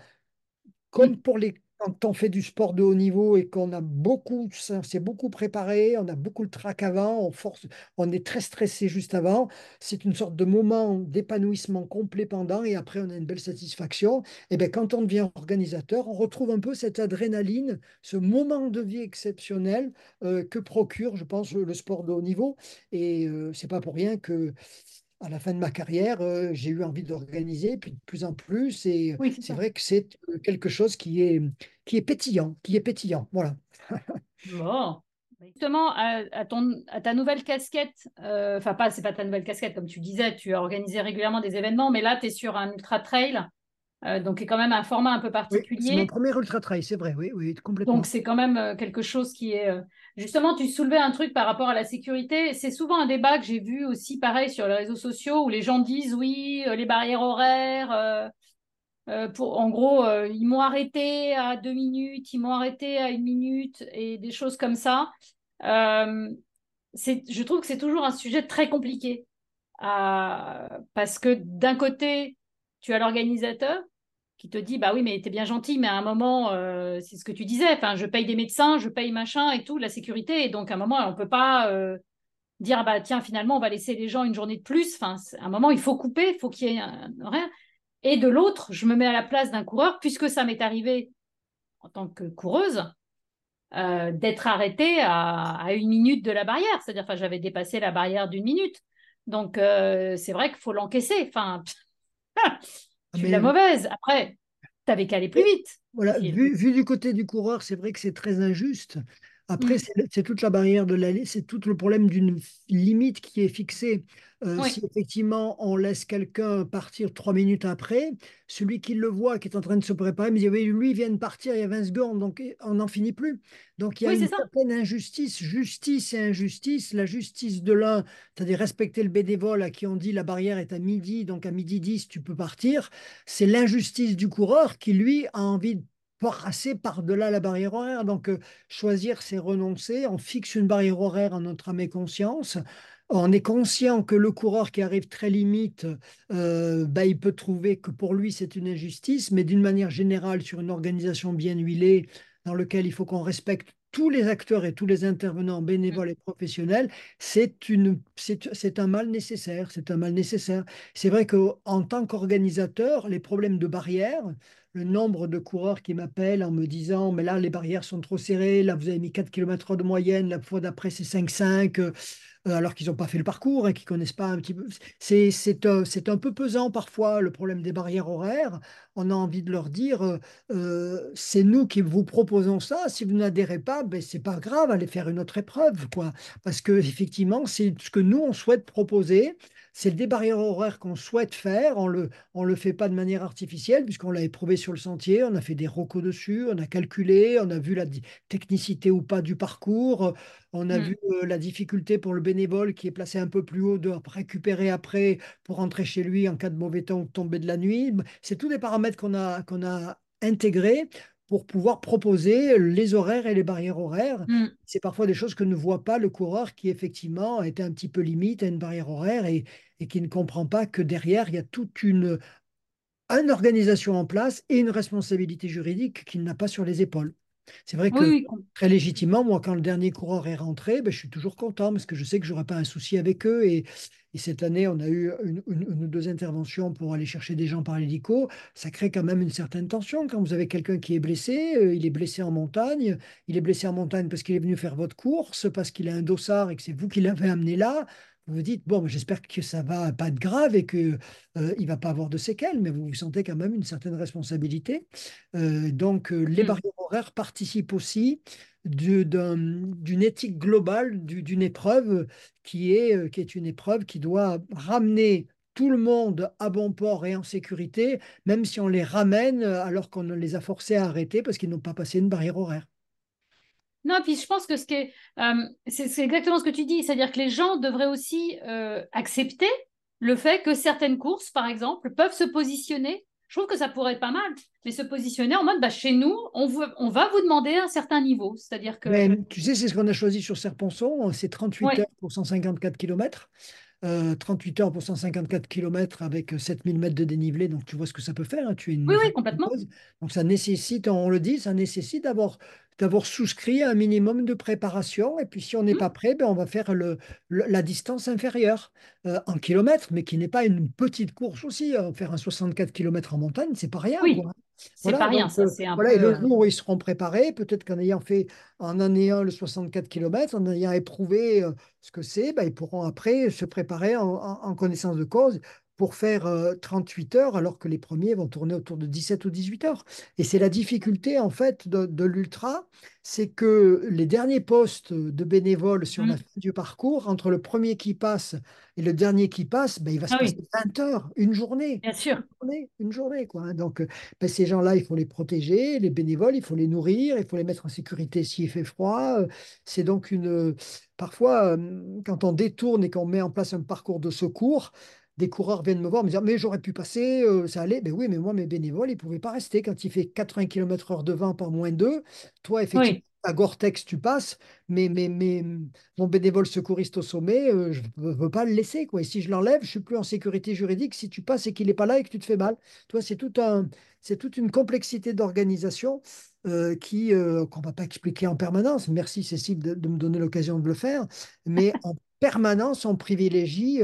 comme Mm. pour les, quand on fait du sport de haut niveau et qu'on a beaucoup, ça, c'est beaucoup préparé, on a beaucoup le trac avant, on force, on est très stressé juste avant. C'est une sorte de moment d'épanouissement complet pendant et après on a une belle satisfaction. Et bien quand on devient organisateur, on retrouve un peu cette adrénaline, ce moment de vie exceptionnel euh, que procure, je pense, le sport de haut niveau. Et euh, c'est pas pour rien que à la fin de ma carrière, euh, j'ai eu envie d'organiser, puis de plus en plus, et oui, c'est vrai que c'est euh, quelque chose qui est, qui est pétillant, qui est pétillant. Voilà. Bon. Justement, à, à ton, à ta nouvelle casquette, euh, enfin, pas, c'est pas ta nouvelle casquette, comme tu disais, tu as organisé régulièrement des événements, mais là, tu es sur un ultra trail, euh, donc qui est quand même un format un peu Oui, c'est mon particulier. premier ultra trail, c'est vrai, oui, oui, Donc, complètement. c'est quand même euh, quelque chose qui est. euh, Justement, tu soulevais un truc par rapport à la sécurité. C'est souvent un débat que j'ai vu aussi, pareil, sur les réseaux sociaux, où les gens disent oui, euh, les barrières horaires. euh, euh, pour, en gros, euh, ils m'ont arrêté à deux minutes, ils m'ont arrêté à une minute et des choses comme ça. Euh, c'est, je trouve que c'est toujours un sujet très compliqué parce que d'un côté, tu as l'organisateur qui te dit bah oui mais t'es bien gentil mais à un moment euh, c'est ce que tu disais enfin je paye des médecins je paye machin et tout la sécurité. Et donc à un moment on peut pas euh, dire bah tiens finalement on va laisser les gens une journée de plus. Enfin à un moment il faut couper il faut qu'il y ait un horaire et de l'autre je me mets à la place d'un coureur puisque ça m'est arrivé en tant que coureuse euh, d'être arrêtée à, à, une minute de la barrière. C'est-à-dire enfin j'avais dépassé la barrière d'une minute. Donc c'est vrai qu'il faut l'encaisser. Enfin Ah, je suis la mauvaise après t'avais qu'à aller plus vite Voilà, vu du côté du coureur, c'est vrai que c'est très injuste. Après, Mm. c'est toute la barrière de l'allée, c'est tout le problème d'une limite qui est fixée. Euh, oui si effectivement on laisse quelqu'un partir trois minutes après, celui qui le voit, qui est en train de se préparer, me dit, oui, lui, vient de partir il y a 20 secondes, donc on n'en finit plus. Donc il y a oui une certaine injustice, justice et injustice. La justice de l'un, c'est-à-dire respecter le bénévole à qui on dit la barrière est à midi, donc à midi 10, tu peux partir. C'est l'injustice du coureur qui, lui, a envie de passer par-delà la barrière horaire. Donc, euh, choisir, c'est renoncer. On fixe une barrière horaire en notre âme et conscience. On est conscient que le coureur qui arrive très limite, euh, bah, il peut trouver que pour lui, c'est une injustice, mais d'une manière générale, sur une organisation bien huilée, dans laquelle il faut qu'on respecte tous les acteurs et tous les intervenants bénévoles et professionnels, c'est un mal nécessaire. C'est un mal nécessaire. C'est vrai qu'en tant qu'organisateur, les problèmes de barrières, le nombre de coureurs qui m'appellent en me disant, mais là, les barrières sont trop serrées, là, vous avez mis 4 km de moyenne, la fois d'après, c'est 5,5, euh, alors qu'ils n'ont pas fait le parcours et qu'ils connaissent pas un petit peu. C'est, c'est, un, peu pesant parfois, le problème des barrières horaires. On a envie de leur dire, euh, euh, c'est nous qui vous proposons ça, si vous n'adhérez pas, ben, c'est pas grave, allez faire une autre épreuve, quoi. Parce que effectivement, c'est ce que nous, on souhaite proposer. C'est des barrières horaires qu'on souhaite faire. On le, on le fait pas de manière artificielle, puisqu'on l'a éprouvé sur le sentier, on a fait des recos dessus, on a calculé, on a vu la technicité ou pas du parcours, on a Mm. vu euh, la difficulté pour le bénévole qui est placé un peu plus haut de récupérer après pour rentrer chez lui en cas de mauvais temps ou de tomber de la nuit. C'est tous des paramètres qu'on a, qu'on a intégrés pour pouvoir proposer les horaires et les barrières horaires. Mm. C'est parfois des choses que ne voit pas le coureur qui effectivement était un petit peu limite à une barrière horaire et, et qui ne comprend pas que derrière, il y a toute une, une organisation en place et une responsabilité juridique qu'il n'a pas sur les épaules. C'est vrai que oui très légitimement, moi, quand le dernier coureur est rentré, ben, je suis toujours content parce que je sais que je n'aurai pas un souci avec eux. Et, et cette année, on a eu une, une- une ou deux interventions pour aller chercher des gens par l'hélico. Ça crée quand même une certaine tension. Quand vous avez quelqu'un qui est blessé, euh, il est blessé en montagne. Il est blessé en montagne parce qu'il est venu faire votre course, parce qu'il a un dossard et que c'est vous qui l'avez amené là. Vous vous dites, bon, j'espère que ça va pas être grave et que euh, il va pas avoir de séquelles, mais vous vous sentez quand même une certaine responsabilité. Euh, donc, euh, les Mm. barrières horaires participent aussi du- d'un- d'une éthique globale du- d'une épreuve qui est, euh, qui est une épreuve qui doit ramener tout le monde à bon port et en sécurité, même si on les ramène euh, alors qu'on les a forcés à arrêter parce qu'ils n'ont pas passé une barrière horaire. Non, puis je pense que ce euh, c'est exactement ce que tu dis, c'est-à-dire que les gens devraient aussi accepter le fait que certaines courses, par exemple, peuvent se positionner. Je trouve que ça pourrait être pas mal, mais se positionner en mode, bah, chez nous, on, on va vous demander un certain niveau, c'est-à-dire que. Mais, tu sais, c'est ce qu'on a choisi sur Serponçon, c'est 38 heures pour 154 km. 38 heures pour 154 km avec 7000 mètres de dénivelé, donc tu vois ce que ça peut faire. Hein, tu es une oui, oui, complètement. Donc ça nécessite, on le dit, ça nécessite d'avoir d'avoir souscrit un minimum de préparation. Et puis, si on n'est mmh. pas prêt, ben, on va faire le, la distance inférieure euh, en kilomètres, mais qui n'est pas une petite course aussi. Euh, faire un 64 km en montagne, c'est pas rien. Oui. C'est pas rien, ça, euh, c'est un voilà, Et le jour où ils seront préparés, peut-être qu'en ayant fait en année 1 le 64 km, en ayant éprouvé ce que c'est, ben, ils pourront après se préparer en connaissance de cause pour faire 38 euh, heures, alors que les premiers vont tourner autour de 17 ou 18 heures. Et c'est la difficulté, en fait, de, l'ultra, c'est que les derniers postes de bénévoles sur la mmh. fin du parcours, entre le premier qui passe et le dernier qui passe, ben, il va se ah passer 20 heures, une journée. Bien sûr. Une journée, une journée quoi. Hein. Donc, ben, ces gens-là, il faut les protéger, les bénévoles, il faut les nourrir, il faut les mettre en sécurité s'il fait froid. C'est donc une... Parfois, quand on détourne et qu'on met en place un parcours de secours, des coureurs viennent me voir, me dire Mais j'aurais pu passer, euh, ça allait. Ben oui, mais moi, mes bénévoles, ils ne pouvaient pas rester. Quand il fait 80 km/h de vent par moins 2, toi, effectivement, à Gore-Tex, tu passes, mais, mais, mais mon bénévole secouriste au sommet, euh, je ne veux pas le laisser. Quoi. Et si je l'enlève, je ne suis plus en sécurité juridique. Si tu passes et qu'il n'est pas là et que tu te fais mal, toi, c'est tout un, c'est toute une complexité d'organisation euh, qui qu'on ne va pas expliquer en permanence. Merci Cécile de, de me donner l'occasion de le faire. Mais en permanence, on privilégie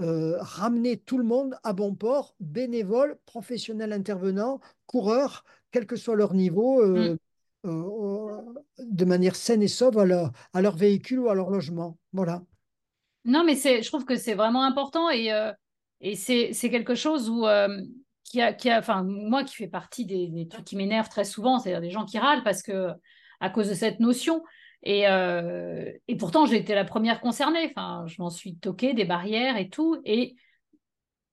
euh, ramener tout le monde à bon port, bénévoles, professionnels intervenants, coureurs, quel que soit leur niveau, euh, mm. euh, de manière saine et sauve à leur, à leur véhicule ou à leur logement. Voilà. Non, mais je trouve que c'est vraiment important et, et c'est quelque chose où, qui a, qui a, enfin, moi qui fais partie des, des trucs qui m'énervent très souvent, c'est-à-dire des gens qui râlent parce que à cause de cette notion. Et, euh, et pourtant, j'ai été la première concernée. Enfin, je m'en suis toquée des barrières et tout. Et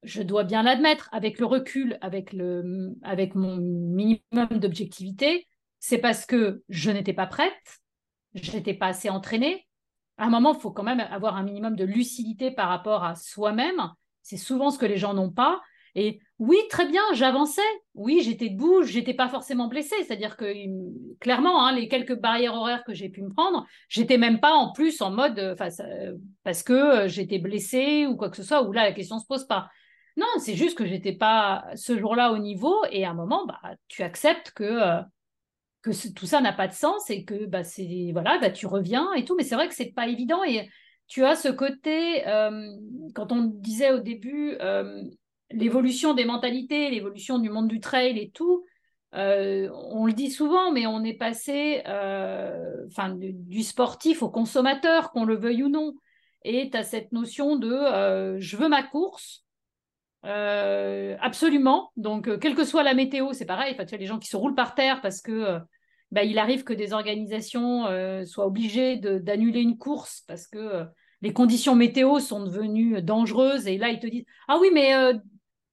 je dois bien l'admettre, avec le recul, avec, le, avec mon minimum d'objectivité, c'est parce que je n'étais pas prête, je n'étais pas assez entraînée. À un moment, il faut quand même avoir un minimum de lucidité par rapport à soi-même. C'est souvent ce que les gens n'ont pas. Et oui, très bien, j'avançais. Oui, j'étais debout, j'étais pas forcément blessée. C'est-à-dire que clairement, hein, les quelques barrières horaires que j'ai pu me prendre, j'étais même pas en plus en mode euh, euh, parce que euh, j'étais blessée ou quoi que ce soit. Où là, la question se pose pas. Non, c'est juste que j'étais pas ce jour-là au niveau. Et à un moment, bah, tu acceptes que que tout ça n'a pas de sens et que bah, c'est voilà, bah, tu reviens et tout. Mais c'est vrai que c'est pas évident et tu as ce côté, quand on disait au début, l'évolution des mentalités, l'évolution du monde du trail et tout, euh, on le dit souvent, mais on est passé euh, du, sportif au consommateur, qu'on le veuille ou non. Et tu as cette notion de euh, je veux ma course, absolument. Donc, quelle que soit la météo, c'est pareil. tu as les gens qui se roulent par terre parce que bah, il arrive que des organisations soient obligées d'annuler une course parce que les conditions météo sont devenues dangereuses. Et là, ils te disent Ah oui, mais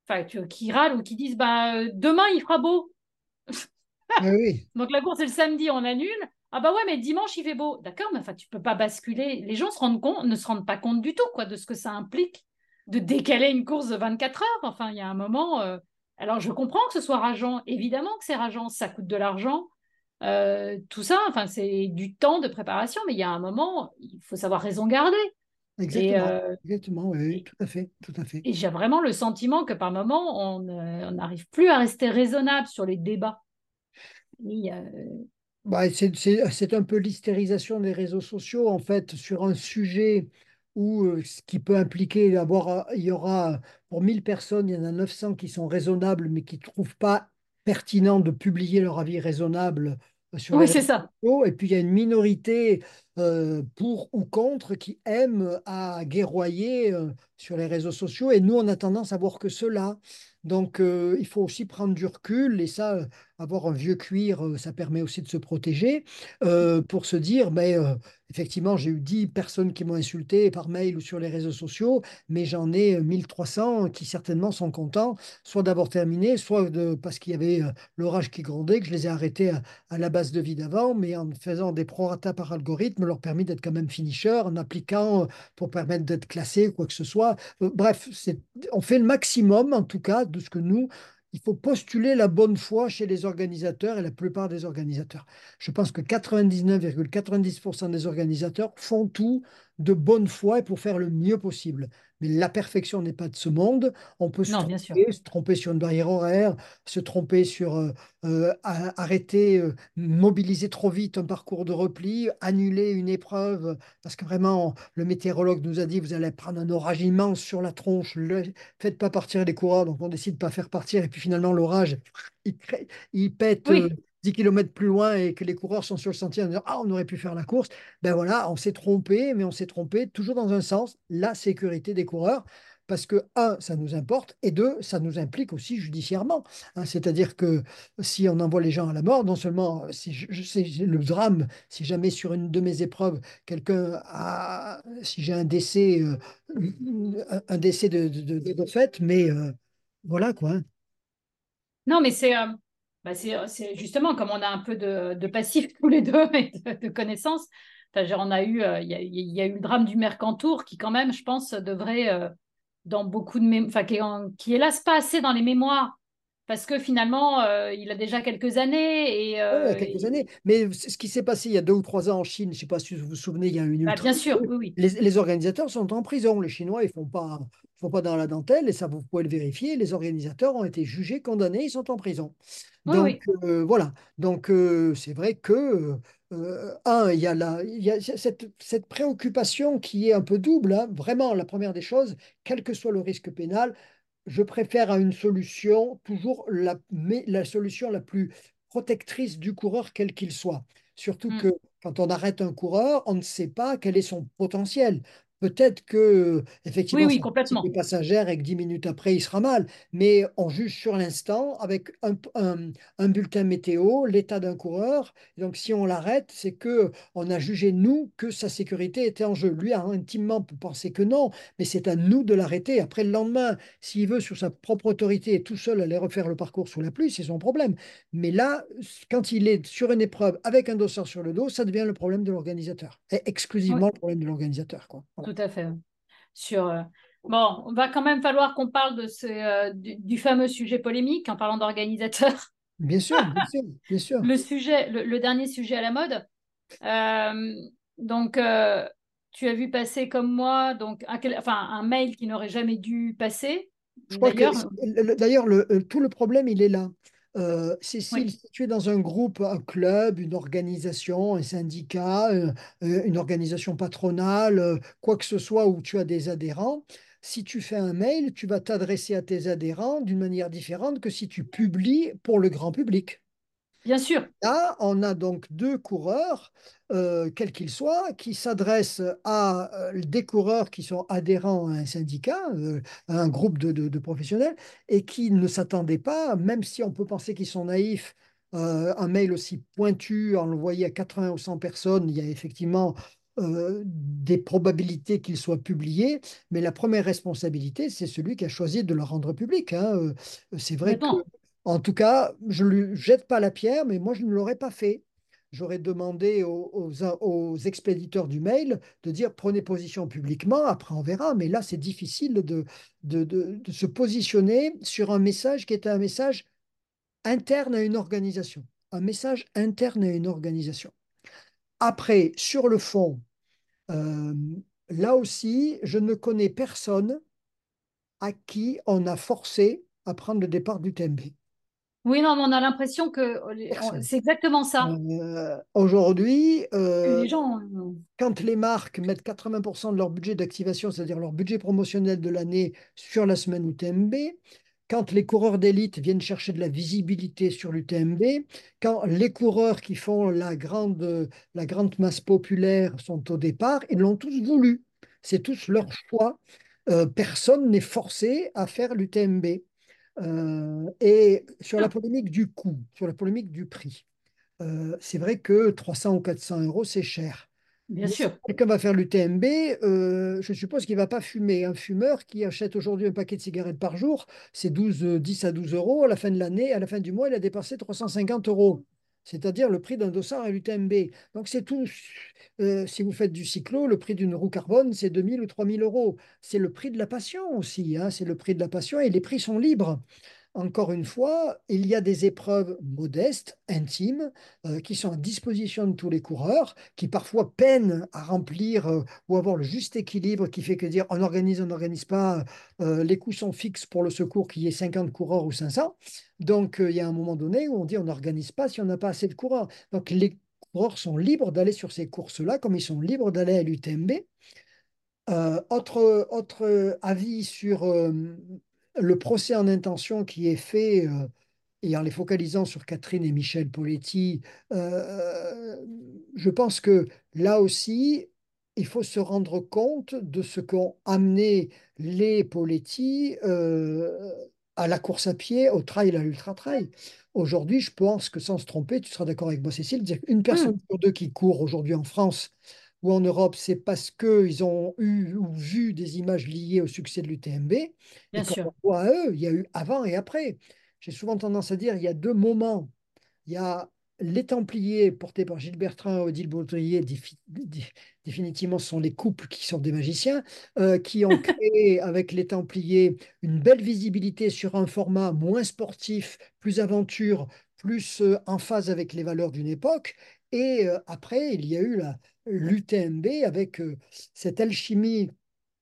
enfin, qui râlent ou qui disent bah, euh, demain il fera beau. Ah Donc la course est le samedi, on annule. Ah bah ouais, mais dimanche il fait beau. D'accord, mais enfin tu peux pas basculer. Les gens se rendent compte, ne se rendent pas compte du tout quoi de ce que ça implique de décaler une course de 24 heures. Enfin, il y a un moment. Euh, alors je comprends que ce soit rageant, évidemment que c'est rageant, ça coûte de l'argent. Euh, tout ça, enfin, c'est du temps de préparation, mais il y a un moment, il faut savoir raison garder. Exactement, euh, oui, tout à fait, tout à fait. Et j'ai vraiment le sentiment que par moment, on euh, n'arrive plus à rester raisonnable sur les débats. Bah, c'est un peu l'hystérisation des réseaux sociaux, en fait, sur un sujet où euh, ce qui peut impliquer d'avoir, il y aura pour 1000 personnes, il y en a 900 qui sont raisonnables, mais qui ne trouvent pas pertinent de publier leur avis raisonnable sur oui, c'est ça. Et puis il y a une minorité euh, pour ou contre qui aiment à guerroyer euh, sur les réseaux sociaux. Et nous, on a tendance à voir que cela. Donc, euh, il faut aussi prendre du recul. Et ça, avoir un vieux cuir, euh, ça permet aussi de se protéger euh, pour se dire, ben, euh, effectivement, j'ai eu 10 personnes qui m'ont insulté par mail ou sur les réseaux sociaux, mais j'en ai euh, 1300 qui certainement sont contents, soit d'avoir terminé, soit de, parce qu'il y avait l'orage qui grondait, que je les ai arrêtés à, à la base de vie d'avant, mais en faisant des prorata par algorithme, leur permis d'être quand même finisher, en appliquant pour permettre d'être classé, quoi que ce soit. Bref, on fait le maximum, en tout cas, de ce que nous, il faut postuler la bonne foi chez les organisateurs et la plupart des organisateurs. Je pense que 99,90% des organisateurs font tout de bonne foi et pour faire le mieux possible. Mais la perfection n'est pas de ce monde. On peut se Non, tromper, se tromper sur une barrière horaire, se tromper sur euh, euh, arrêter, euh, mobiliser trop vite un parcours de repli, annuler une épreuve, parce que vraiment, le météorologue nous a dit, vous allez prendre un orage immense sur la tronche, le, faites pas partir les coureurs, donc on décide de pas faire partir, et puis finalement, l'orage, il, crée- il pète. Oui, 10 km plus loin et que les coureurs sont sur le sentier en disant Ah, on aurait pu faire la course. Ben voilà, on s'est trompé, mais on s'est trompé toujours dans un sens, la sécurité des coureurs. Parce que, un, ça nous importe, et deux, ça nous implique aussi judiciairement. Hein, c'est-à-dire que si on envoie les gens à la mort, non seulement euh, je sais le drame, si jamais sur une de mes épreuves, quelqu'un a, si j'ai un décès, euh, un décès de, de, fait, mais euh, voilà quoi. hein. non, mais c'est euh, bah, c'est c'est justement comme on a un peu de, de passif tous les deux et de, de connaissances. Enfin, on a eu, euh, il y a, il y a eu le drame du Mercantour qui, quand même, je pense, devrait, euh, dans beaucoup de mémoires, enfin, qui qui hélas pas assez dans les mémoires, parce que finalement, euh, il a déjà quelques années et, Ouais, il y a euh, quelques et- années. Mais ce qui s'est passé il y a deux ou trois ans en Chine, je ne sais pas si vous vous souvenez, il y a une bah, bien sûr, oui, oui, Les, les organisateurs sont en prison. Les Chinois, ils ne font pas, font pas dans la dentelle, et ça, vous pouvez le vérifier. Les organisateurs ont été jugés, condamnés, ils sont en prison. oui, Donc, oui, euh, voilà. Donc, euh, c'est vrai que, euh, un, il y a, la, il y a cette, cette préoccupation qui est un peu double. hein. Vraiment, la première des choses, quel que soit le risque pénal, je préfère à une solution toujours la, mais la solution la plus protectrice du coureur, quel qu'il soit. Surtout Mm. que quand on arrête un coureur, on ne sait pas quel est son potentiel. Peut-être que effectivement oui, passagère et que dix minutes après il sera mal, mais on juge sur l'instant avec un, un- un bulletin météo l'état d'un coureur. Donc si on l'arrête, c'est que on a jugé nous que sa sécurité était en jeu. Lui a intimement pensé que non, mais c'est à nous de l'arrêter. Après le lendemain, s'il veut sur sa propre autorité et tout seul aller refaire le parcours sous la pluie, c'est son problème. Mais là, quand il est sur une épreuve avec un dossard sur le dos, ça devient le problème de l'organisateur. Et Oui, exclusivement le problème de l'organisateur, quoi. Voilà. Tout à fait. Sur, euh, Bon, on va quand même falloir qu'on parle de ce, euh, du, du fameux sujet polémique en parlant d'organisateurs. Bien sûr, bien sûr, bien sûr. Le sujet, le, le dernier sujet à la mode. Euh, donc, euh, tu as vu passer comme moi, donc un, quel- enfin, un mail qui n'aurait jamais dû passer. D'ailleurs, le- tout le problème, il est là. Euh, Cécile, oui, si tu es dans un groupe, un club, une organisation, un syndicat, euh, euh, une organisation patronale, euh, quoi que ce soit où tu as des adhérents, si tu fais un mail, tu vas t'adresser à tes adhérents d'une manière différente que si tu publies pour le grand public. Bien sûr. Là, on a donc deux coureurs, euh, quels qu'ils soient, qui s'adressent à euh, des coureurs qui sont adhérents à un syndicat, euh, à un groupe de, de- de professionnels, et qui ne s'attendaient pas, même si on peut penser qu'ils sont naïfs, un mail aussi pointu, envoyé à 80 ou 100 personnes, il y a effectivement euh, des probabilités qu'il soit publié, mais la première responsabilité, c'est celui qui a choisi de le rendre public. hein. C'est vrai que. En tout cas, je ne lui jette pas la pierre, mais moi, je ne l'aurais pas fait. J'aurais demandé aux, expéditeurs du mail de dire prenez position publiquement, après on verra. Mais là, c'est difficile de se positionner sur un message qui est un message interne à une organisation. Un message interne à une organisation. Après, sur le fond, euh, là aussi, je ne connais personne à qui on a forcé à prendre le départ du TMB. Oui, non, mais on a l'impression que Personne. c'est exactement ça. Euh, aujourd'hui, euh, euh, quand les marques mettent 80% de leur budget d'activation, c'est-à-dire leur budget promotionnel de l'année sur la semaine UTMB, quand les coureurs d'élite viennent chercher de la visibilité sur l'UTMB, quand les coureurs qui font la grande, la grande masse populaire sont au départ, ils l'ont tous voulu. C'est tous leur choix. Euh, personne n'est forcé à faire l'UTMB. Euh, et sur la polémique du coût, sur la polémique du prix, euh, c'est vrai que 300 ou 400 euros, c'est cher. Bien sûr. quelqu'un va faire l'UTMB, euh, je suppose qu'il ne va pas fumer. Un fumeur qui achète aujourd'hui un paquet de cigarettes par jour, c'est 12, 10 à 12 euros. À la fin de l'année, à la fin du mois, il a dépensé 350 euros. C'est-à-dire le prix d'un dossard à l'UTMB. Donc c'est tout. Euh, si vous faites du cyclo, le prix d'une roue carbone, c'est 2000 ou 3000 euros. C'est le prix de la passion aussi. Hein. c'est le prix de la passion et les prix sont libres encore une fois, il y a des épreuves modestes, intimes, euh, qui sont à disposition de tous les coureurs, qui parfois peinent à remplir euh, ou avoir le juste équilibre qui fait que dire on organise, on n'organise pas, euh, les coûts sont fixes pour le secours qu'il y ait 50 coureurs ou 500. Donc il y a un moment donné où on dit on n'organise pas si on n'a pas assez de coureurs. Donc les coureurs sont libres d'aller sur ces courses-là, comme ils sont libres d'aller à l'UTMB. autre, autre avis sur le procès en intention qui est fait, euh, et en les focalisant sur Catherine et Michel Poletti, euh, je pense que là aussi, il faut se rendre compte de ce qu'ont amené les Poletti euh, à la course à pied, au trail, à l'ultra-trail. Aujourd'hui, je pense que sans se tromper, tu seras d'accord avec moi, Cécile, dire une personne mmh. sur deux qui court aujourd'hui en France ou en Europe, c'est parce qu'ils ont eu ou vu des images liées au succès de l'UTMB. Bien sûr. On voit à eux, il y a eu avant et après. J'ai souvent tendance à dire il y a deux moments. Il y a les Templiers portés par Gilles Bertrand et Odile Baudrier, définitivement, ce sont les couples qui sont des magiciens, euh, qui ont créé avec les Templiers une belle visibilité sur un format moins sportif, plus aventure, plus euh, en phase avec les valeurs d'une époque. Et euh, après, il y a eu la, l'UTMB avec euh, cette alchimie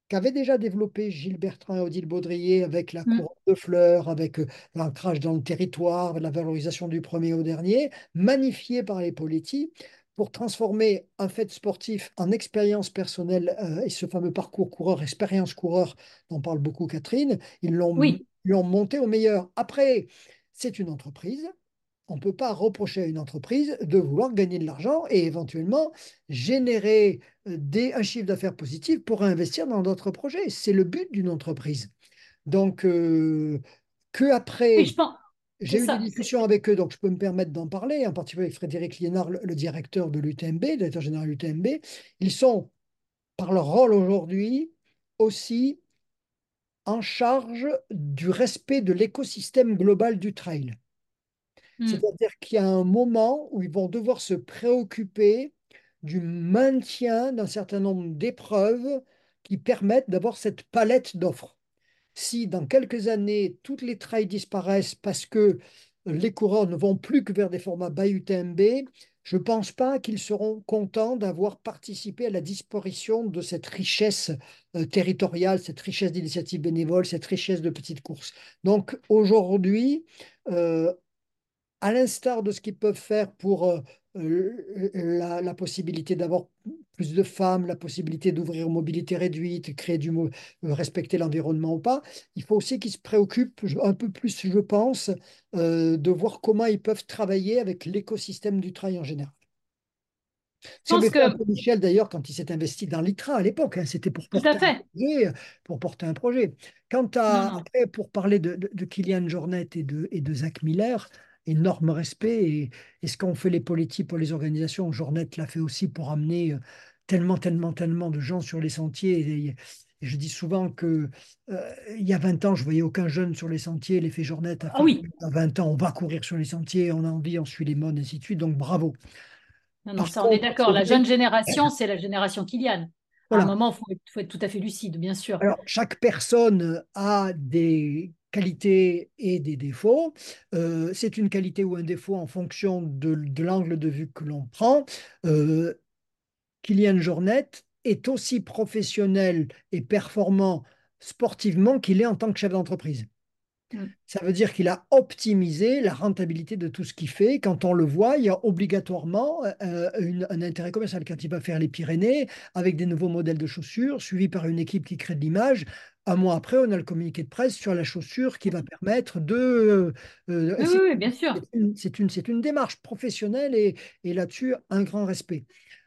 qu'avait déjà développé Gilles Bertrand et Odile Baudrier avec la mm. couronne de fleurs, avec euh, l'ancrage dans le territoire, la valorisation du premier au dernier, magnifiée par les Poletti pour transformer un fait sportif en expérience personnelle euh, et ce fameux parcours coureur, expérience coureur dont parle beaucoup Catherine, ils l'ont oui. monté au meilleur. Après, c'est une entreprise, on ne peut pas reprocher à une entreprise de vouloir gagner de l'argent et éventuellement générer euh, des, un chiffre d'affaires positif pour investir dans d'autres projets. C'est le but d'une entreprise. Donc, euh, que après, j'ai eu des discussions avec eux, donc je peux me permettre d'en parler, en particulier avec Frédéric Liénard, le, directeur de l'UTMB, directeur général de l'UTMB. Ils sont, par leur rôle aujourd'hui, aussi en charge du respect de l'écosystème global du trail. Hmm. C'est-à-dire qu'il y a un moment où ils vont devoir se préoccuper du maintien d'un certain nombre d'épreuves qui permettent d'avoir cette palette d'offres. Si dans quelques années, toutes les trails disparaissent parce que les coureurs ne vont plus que vers des formats by UTMB, je ne pense pas qu'ils seront contents d'avoir participé à la disparition de cette richesse euh, territoriale, cette richesse d'initiatives bénévoles, cette richesse de petites courses. Donc aujourd'hui, euh, à l'instar de ce qu'ils peuvent faire pour euh, euh, la, possibilité d'avoir plus de femmes, la possibilité d'ouvrir mobilité réduite, créer du euh, respecter l'environnement ou pas, il faut aussi qu'ils se préoccupent un peu plus, je pense, de voir comment ils peuvent travailler avec l'écosystème du travail en général. C'est que... Michel d'ailleurs quand il s'est investi dans l'ITRA à l'époque, hein, c'était pour porter un projet, pour porter un projet. Quant à après pour parler de, de, Kylian Jornet et de, et de Zach Miller, énorme respect. Et, ce qu'ont fait les politiques pour les organisations, Journette l'a fait aussi pour amener euh, tellement, tellement, tellement de gens sur les sentiers. Et, je dis souvent que euh, il y a 20 ans, je voyais aucun jeune sur les sentiers. L'effet Journette a ah oui. à 20 ans, on va courir sur les sentiers, on a envie, on suit les modes, ainsi de suite. Donc bravo. Non, ça, on est d'accord. La jeune génération, c'est la génération Kylian. À un moment, il faut, être tout à fait lucide, bien sûr. Alors, chaque personne a des qualités et des défauts. Euh, c'est une qualité ou un défaut en fonction de, l'angle de vue que l'on prend. Euh, Kylian Jornet est aussi professionnel et performant sportivement qu'il est en tant que chef d'entreprise. Mm. Ça veut dire qu'il a optimisé la rentabilité de tout ce qu'il fait. Quand on le voit, il y a obligatoirement euh, un intérêt commercial. Quand il va faire les Pyrénées avec des nouveaux modèles de chaussures, suivi par une équipe qui crée de l'image, un mois après, on a le communiqué de presse sur la chaussure qui va permettre de... euh, oui, oui, bien sûr. C'est une, démarche professionnelle et, et là-dessus, un grand respect.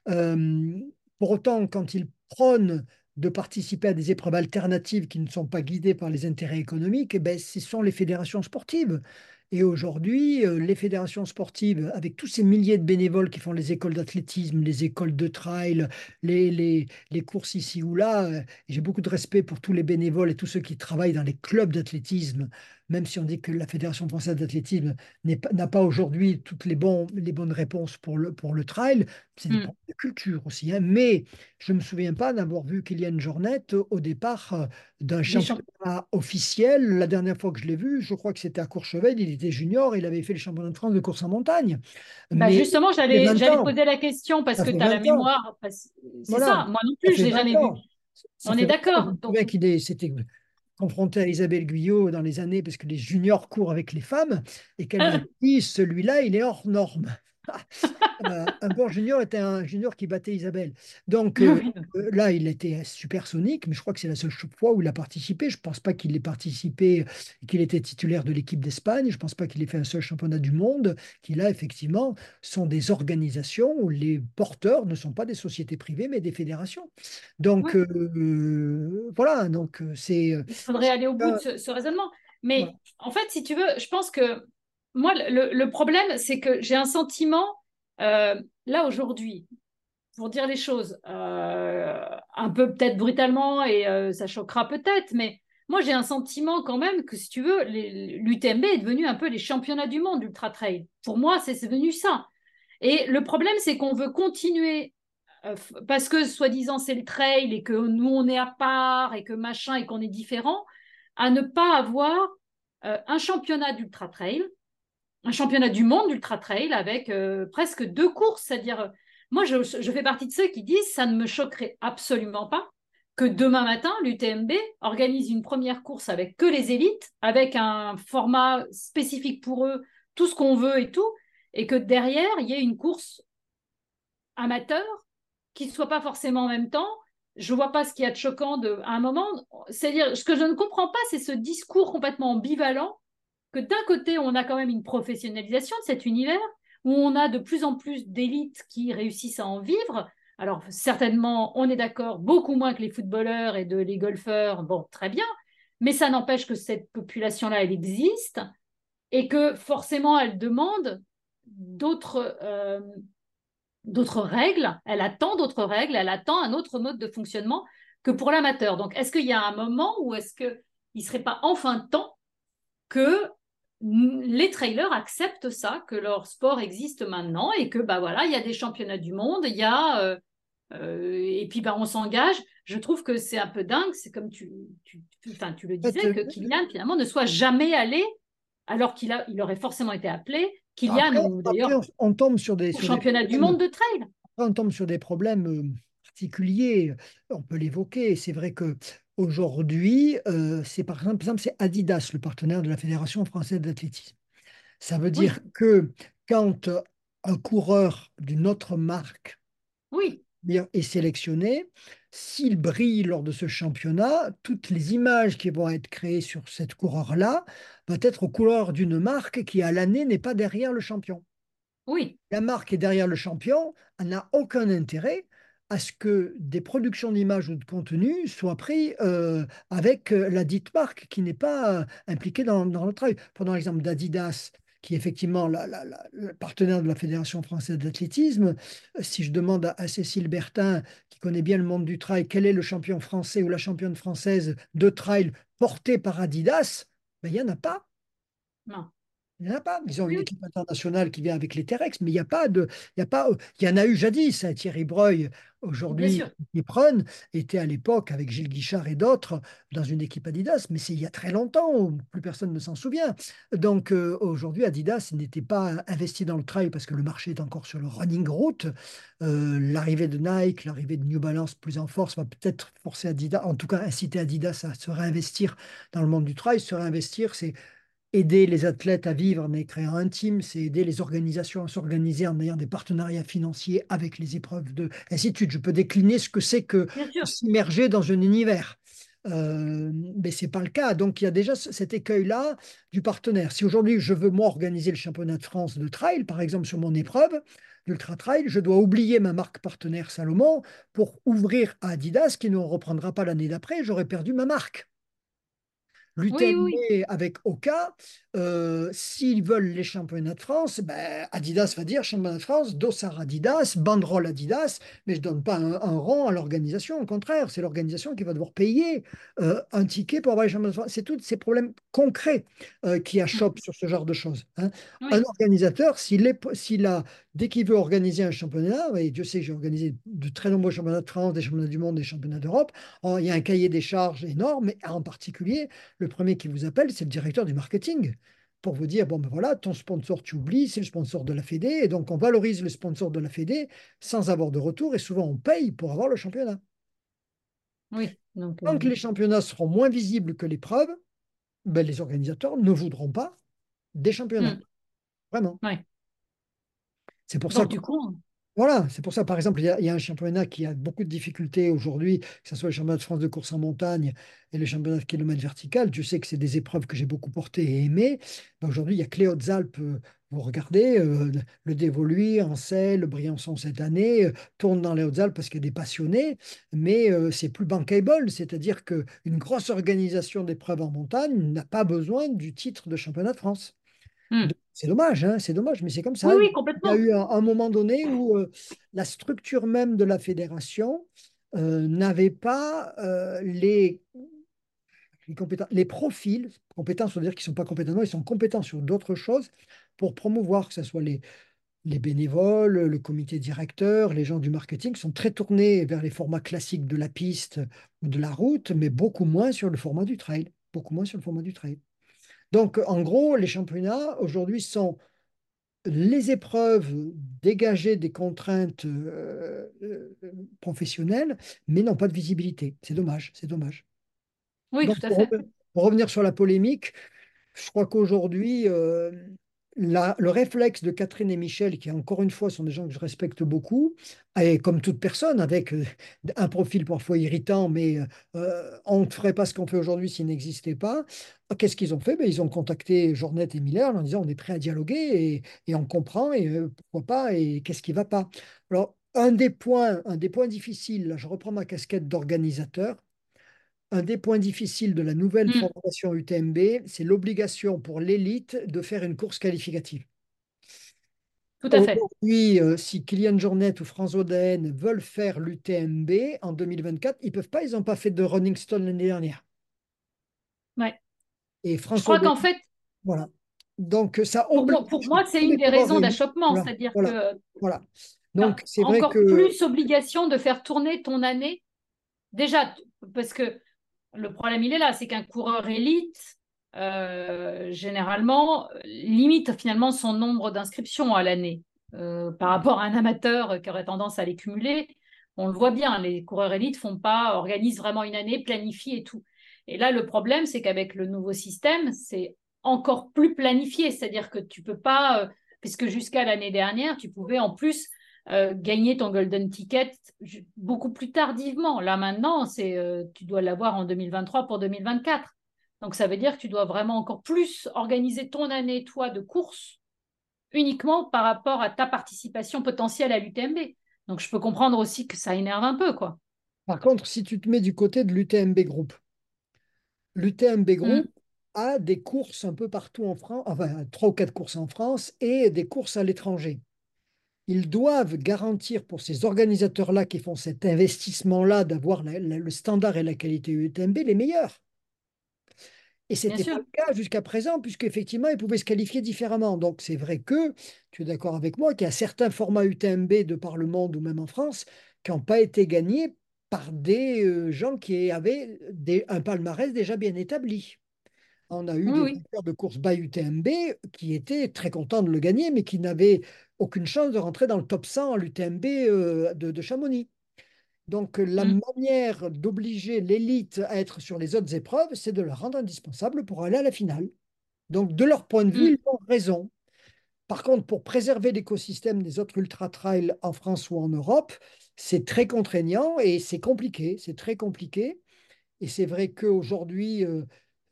Euh, pour autant, quand ils prônent de participer à des épreuves alternatives qui ne sont pas guidées par les intérêts économiques, eh ben, ce sont les fédérations sportives. Et aujourd'hui, euh, les fédérations sportives, avec tous ces milliers de bénévoles qui font les écoles d'athlétisme, les écoles de trail, les, courses ici ou là, euh, j'ai beaucoup de respect pour tous les bénévoles et tous ceux qui travaillent dans les clubs d'athlétisme, même si on dit que la Fédération française d'athlétisme n'a pas aujourd'hui toutes les, bons, les bonnes réponses pour le, pour le trail, c'est des mm. de culture aussi. Hein. Mais je ne me souviens pas d'avoir vu Kylian Jornet au départ euh, d'un championnat officiel. La dernière fois que je l'ai vu, je crois que c'était à Courchevel, il était junior, il avait fait le championnat de France de course en montagne. Bah justement, j'allais poser la question parce que tu as la mémoire. C'est ça, moi non plus, je ne l'ai jamais vu. On est d'accord. Donc... C'était confrontée à Isabelle Guyot dans les années, parce que les juniors courent avec les femmes, et qu'elle m'a dit celui-là, il est hors norme. Euh, un bon junior était un junior qui battait Isabelle. Donc euh, euh, là, il était supersonique, mais je crois que c'est la seule fois où il a participé. Je ne pense pas qu'il ait participé, qu'il était titulaire de l'équipe d'Espagne. Je ne pense pas qu'il ait fait un seul championnat du monde. Qui là, effectivement, sont des organisations où les porteurs ne sont pas des sociétés privées, mais des fédérations. Donc voilà, donc c'est. Il faudrait aller au bout de ce, raisonnement. Mais en fait, si tu veux, je pense que moi, le, problème, c'est que j'ai un sentiment, euh, là aujourd'hui, pour dire les choses euh, un peu peut-être brutalement, et euh, ça choquera peut-être, mais moi j'ai un sentiment quand même que si tu veux, l'UTMB est devenu un peu les championnats du monde d'ultra trail. Pour moi, c'est devenu ça. Et le problème, c'est qu'on veut continuer parce que soi-disant c'est le trail et que nous on est à part et que machin et qu'on est différent, à ne pas avoir un championnat d'ultra trail un championnat du monde d'ultra trail avec euh, presque deux courses. C'est-à-dire, moi, je, fais partie de ceux qui disent ça ne me choquerait absolument pas que demain matin, l'UTMB organise une première course avec que les élites, avec un format spécifique pour eux, tout ce qu'on veut et tout, et que derrière, il y ait une course amateur qui ne soit pas forcément en même temps. Je ne vois pas ce qu'il y a de choquant de, à un moment. C'est-à-dire, ce que je ne comprends pas, c'est ce discours complètement ambivalent que d'un côté, on a quand même une professionnalisation de cet univers, où on a de plus en plus d'élites qui réussissent à en vivre. Alors certainement, on est d'accord, beaucoup moins que les footballeurs et de les golfeurs, bon, très bien, mais ça n'empêche que cette population-là, elle existe et que forcément, elle demande d'autres euh, d'autres règles, elle attend d'autres règles, elle attend un autre mode de fonctionnement que pour l'amateur. Donc, est-ce qu'il y a un moment où est-ce qu'il ne serait pas enfin temps que les trailers acceptent ça, que leur sport existe maintenant et que bah voilà, il y a des championnats du monde, il y a euh, euh, et puis bah on s'engage. Je trouve que c'est un peu dingue. C'est comme tu, tu, le disais que Kylian finalement ne soit jamais allé alors qu'il a, il aurait forcément été appelé. Kylian d'ailleurs, on tombe sur des championnats du monde de trail. On tombe sur des problèmes euh, particuliers. On peut l'évoquer. C'est vrai que Aujourd'hui, euh, c'est par exemple, c'est Adidas, le partenaire de la Fédération française d'athlétisme. Ça veut dire que quand un coureur d'une autre marque oui. est sélectionné, s'il brille lors de ce championnat, toutes les images qui vont être créées sur cette coureur-là vont être aux couleurs d'une marque qui, à l'année, n'est pas derrière le champion. Oui. La marque est derrière le champion, elle n'a aucun intérêt à ce que des productions d'images ou de contenu soient prises euh, avec euh, la dite marque qui n'est pas euh, impliquée dans, le travail. Prenons l'exemple d'Adidas, qui est effectivement le partenaire de la Fédération française d'athlétisme. Si je demande à, Cécile Bertin, qui connaît bien le monde du trail, quel est le champion français ou la championne française de trail porté par Adidas, ben, il n'y en a pas. Non. Il n'y en a pas. Ils ont une équipe internationale qui vient avec les Terex, mais il n'y a pas de. Il y, a pas, il y en a eu jadis. Hein, Thierry Breuil, aujourd'hui, qui prennent, était à l'époque avec Gilles Guichard et d'autres dans une équipe Adidas, mais c'est il y a très longtemps, plus personne ne s'en souvient. Donc euh, aujourd'hui, Adidas n'était pas investi dans le trail parce que le marché est encore sur le running route. Euh, l'arrivée de Nike, l'arrivée de New Balance plus en force va peut-être forcer Adidas, en tout cas inciter Adidas à se réinvestir dans le monde du trail. Se réinvestir, c'est aider les athlètes à vivre en créant un team, c'est aider les organisations à s'organiser en ayant des partenariats financiers avec les épreuves de ainsi de suite. Je peux décliner ce que c'est que s'immerger dans un univers. Euh, mais ce n'est pas le cas. Donc il y a déjà cet écueil-là du partenaire. Si aujourd'hui je veux moi organiser le championnat de France de trail, par exemple sur mon épreuve d'ultra trail, je dois oublier ma marque partenaire Salomon pour ouvrir à Adidas qui ne reprendra pas l'année d'après. J'aurais perdu ma marque. L'UTMB avec Oka, euh, s'ils veulent les championnats de France, ben, Adidas va dire championnat de France, dossard Adidas, banderole Adidas, mais je ne donne pas un, rang à l'organisation. Au contraire, c'est l'organisation qui va devoir payer euh, un ticket pour avoir les championnats de France. C'est tous ces problèmes concrets euh, qui achoppent sur ce genre de choses. Hein. Un organisateur, s'il a, dès qu'il veut organiser un championnat, et Dieu sait que j'ai organisé de très nombreux championnats de France, des championnats du monde, des championnats d'Europe, il y a un cahier des charges énorme, mais en particulier, le premier qui vous appelle, c'est le directeur du marketing pour vous dire, bon ben voilà, ton sponsor, tu oublies, c'est le sponsor de la Fédé, et donc on valorise le sponsor de la Fédé sans avoir de retour, et souvent on paye pour avoir le championnat. Oui. Donc, Tant que euh, les championnats seront moins visibles que l'épreuve, ben, les organisateurs ne voudront pas des championnats. Hmm. Vraiment. C'est pour ça que, du coup, voilà, c'est pour ça, par exemple, il y, a, un championnat qui a beaucoup de difficultés aujourd'hui, que ce soit le championnat de France de course en montagne et le championnat de kilomètre vertical. Tu sais que c'est des épreuves que j'ai beaucoup portées et aimées. Ben, aujourd'hui, il y a Cléo Alpes, euh, vous regardez, euh, le Dévoluy, Ancel, le Briançon cette année, euh, tourne dans les Hautes-Alpes parce qu'il y a des passionnés, mais c'est plus bankable, c'est-à-dire qu'une grosse organisation d'épreuves en montagne n'a pas besoin du titre de championnat de France. Hmm. C'est dommage, hein, c'est dommage, mais c'est comme ça. Oui, complètement. Il y a eu un, moment donné où euh, la structure même de la fédération euh, n'avait pas euh, les, les, les profils, compétences, cest à dire qu'ils ne sont pas compétents, ils sont compétents sur d'autres choses pour promouvoir, que ce soit les, les bénévoles, le comité directeur, les gens du marketing sont très tournés vers les formats classiques de la piste ou de la route, mais beaucoup moins sur le format du trail. Beaucoup moins sur le format du trail. Donc, en gros, les championnats aujourd'hui sont les épreuves dégagées des contraintes euh, euh, professionnelles, mais n'ont pas de visibilité. C'est dommage, c'est dommage. Oui, tout à fait. Pour revenir sur la polémique, je crois qu'aujourd'hui, euh, le réflexe de Catherine et Michel, qui encore une fois sont des gens que je respecte beaucoup, et comme toute personne, avec euh, un profil parfois irritant, mais euh, on ne ferait pas ce qu'on fait aujourd'hui s'il n'existait pas. Qu'est-ce qu'ils ont fait? Ben, Ils ont contacté Jornet et Miller en disant on est prêt à dialoguer et, on comprend et euh, pourquoi pas et qu'est-ce qui ne va pas. Alors, un des points, un des points difficiles, là, je reprends ma casquette d'organisateur, un des points difficiles de la nouvelle mm. formation UTMB, c'est l'obligation pour l'élite de faire une course qualificative. Tout à fait. Aujourd'hui, euh, si Kylian Jornet ou François Daen veulent faire l'UTMB en 2024, ils ne peuvent pas, ils n'ont pas fait de Running Stone l'année dernière. Ouais. Et François Je crois qu'en fait. Voilà. Donc, ça Pour, pour moi, c'est une des raisons d'achoppement. C'est-à-dire que. Voilà. Donc, c'est vrai que. plus obligation de faire tourner ton année. Déjà, parce que le problème, il est là, c'est qu'un coureur élite, euh, généralement, limite finalement son nombre d'inscriptions à l'année euh, par rapport à un amateur qui aurait tendance à les cumuler. On le voit bien, les coureurs élites font pas, organisent vraiment une année, planifient et tout. Et là, le problème, c'est qu'avec le nouveau système, c'est encore plus planifié, c'est-à-dire que tu peux pas, euh, puisque jusqu'à l'année dernière, tu pouvais en plus euh, gagner ton golden ticket beaucoup plus tardivement. Là maintenant, c'est euh, tu dois l'avoir en 2023 pour 2024. Donc ça veut dire que tu dois vraiment encore plus organiser ton année toi de course uniquement par rapport à ta participation potentielle à l'UTMB. Donc je peux comprendre aussi que ça énerve un peu quoi. Par contre, si tu te mets du côté de l'UTMB Group, l'UTMB Group mm. a des courses un peu partout en France, enfin trois ou quatre courses en France et des courses à l'étranger ils doivent garantir pour ces organisateurs-là qui font cet investissement-là d'avoir le standard et la qualité UTMB les meilleurs. Et ce n'était pas le cas jusqu'à présent, puisqu'effectivement, ils pouvaient se qualifier différemment. Donc, c'est vrai que, tu es d'accord avec moi, qu'il y a certains formats UTMB de par le monde ou même en France qui n'ont pas été gagnés par des euh, gens qui avaient un palmarès déjà bien établi. On a eu des oui. de course by UTMB qui étaient très contents de le gagner, mais qui n'avaient aucune chance de rentrer dans le top 100 à l'UTMB euh, de, Chamonix. Donc la mm. manière d'obliger l'élite à être sur les autres épreuves, c'est de leur rendre indispensable pour aller à la finale. Donc de leur point de vue, mm. ils ont raison. Par contre, pour préserver l'écosystème des autres ultra-trails en France ou en Europe, c'est très contraignant et c'est compliqué, c'est très compliqué. Et c'est vrai qu'aujourd'hui, euh,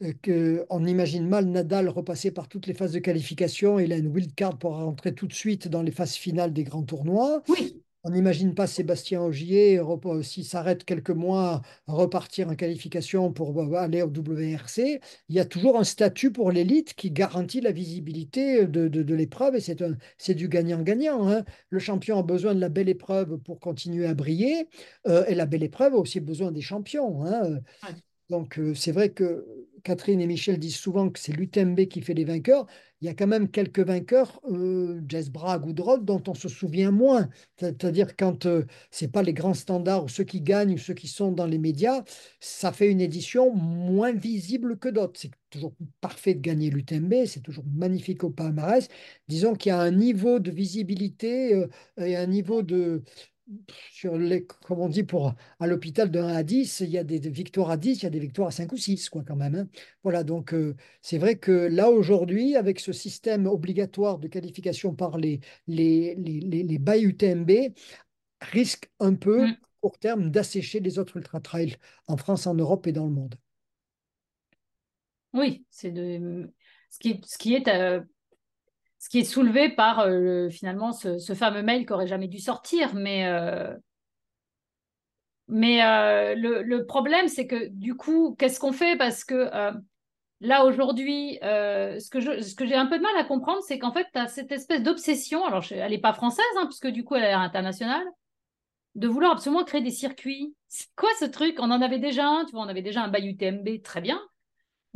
euh, que on imagine mal Nadal repasser par toutes les phases de qualification. Il a une wild card pour rentrer tout de suite dans les phases finales des grands tournois. Oui, On n'imagine pas Sébastien Ogier, rep- s'il s'arrête quelques mois, repartir en qualification pour euh, aller au WRC. Il y a toujours un statut pour l'élite qui garantit la visibilité de, de- de l'épreuve et c'est un- c'est du gagnant-gagnant. hein. Le champion a besoin de la belle épreuve pour continuer à briller euh, et la belle épreuve a aussi besoin des champions. hein. Donc, euh, c'est vrai que Catherine et Michel disent souvent que c'est l'UTMB qui fait les vainqueurs. Il y a quand même quelques vainqueurs, euh, Jess Bragg ou dont on se souvient moins. C'est-à-dire quand euh, c'est pas les grands standards ou ceux qui gagnent ou ceux qui sont dans les médias, ça fait une édition moins visible que d'autres. C'est toujours parfait de gagner l'UTMB, c'est toujours magnifique au palmarès. Disons qu'il y a un niveau de visibilité euh, et un niveau de sur les, comme on dit pour à l'hôpital de 1 à 10, il y a des, des victoires à 10, il y a des victoires à 5 ou 6, quoi, quand même. hein. Voilà, donc euh, c'est vrai que là, aujourd'hui, avec ce système obligatoire de qualification par les, les, les, les, les bails UTMB, risque un peu, Mm. court terme, d'assécher les autres ultra-trails en France, en Europe et dans le monde. oui, c'est de ce qui est, ce qui est, euh, ce qui est soulevé par euh, finalement ce, fameux mail qui aurait jamais dû sortir. Mais, euh, euh, le, problème, c'est que du coup, qu'est-ce qu'on fait? Parce que là, aujourd'hui, ce que j'ai un peu de mal à comprendre, c'est qu'en fait, tu as cette espèce d'obsession. Alors, elle n'est pas française, hein, puisque du coup, elle est internationale. De vouloir absolument créer des circuits. C'est quoi ce truc? On en avait déjà un, tu vois, on avait déjà un bail UTMB, très bien.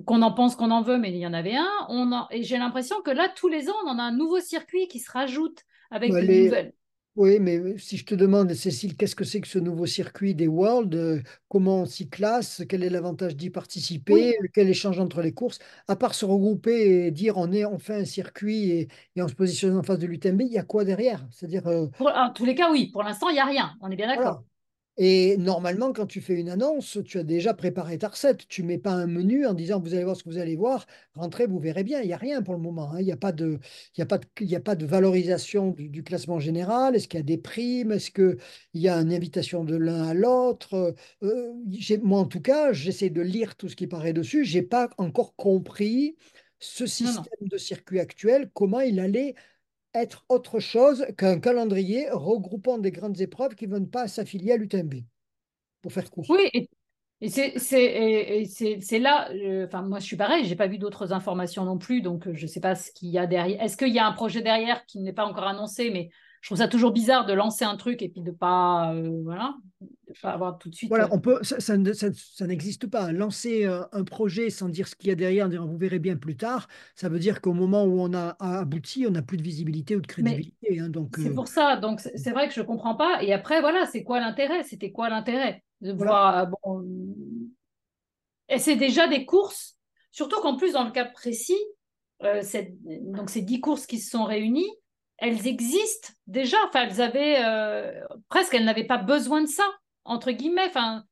Qu'on en pense qu'on en veut, mais il y en avait un. On en- Et j'ai l'impression que là, tous les ans, on en a un nouveau circuit qui se rajoute avec de les- nouvelles. Oui, mais si je te demande, Cécile, qu'est-ce que c'est que ce nouveau circuit des Worlds? euh, Comment on s'y classe? Quel est l'avantage d'y participer? Oui, Quel échange entre les courses? À part se regrouper et dire on est, on fait un circuit et, et on se positionne en face de l'UTMB, il y a quoi derrière? C'est-à-dire, euh, en tous les cas, oui. Pour l'instant, il n'y a rien. On est bien voilà. Et normalement, quand tu fais une annonce, tu as déjà préparé ta recette. Tu mets pas un menu en disant vous allez voir ce que vous allez voir, rentrez, vous verrez bien. Il n'y a rien pour le moment. hein. Il n'y a pas de, il y a pas de, il y a pas de valorisation du, du classement général. Est-ce qu'il y a des primes? Est-ce qu'il y a une invitation de l'un à l'autre? Euh, moi, en tout cas, j'essaie de lire tout ce qui paraît dessus. J'ai pas encore compris ce non. système de circuit actuel, comment il allait être autre chose qu'un calendrier regroupant des grandes épreuves qui ne veulent pas s'affilier à l'UTMB, pour faire court. Oui, et, c'est là, euh, moi je suis pareil, j'ai pas vu d'autres informations non plus, donc euh, je sais pas ce qu'il y a derrière. Est-ce qu'il y a un projet derrière qui n'est pas encore annoncé, mais je trouve ça toujours bizarre de lancer un truc et puis de pas, euh, voilà, de pas avoir tout de suite. Voilà, euh, on peut, ça, ça ça- ça n'existe pas. Lancer euh, un projet sans dire ce qu'il y a derrière, en disant vous verrez bien plus tard, ça veut dire qu'au moment où on a abouti, on n'a plus de visibilité ou de crédibilité. hein. donc, c'est euh, pour ça, donc c'est vrai que je comprends pas. Et après, voilà, c'est quoi l'intérêt? C'était quoi l'intérêt de voilà. voir, bon, et c'est déjà des courses, surtout qu'en plus, dans le cas précis, euh, cette- donc ces dix courses qui se sont réunies, elles existent déjà. Enfin, elles avaient euh, presque, elles n'avaient pas besoin de ça, entre guillemets. Enfin,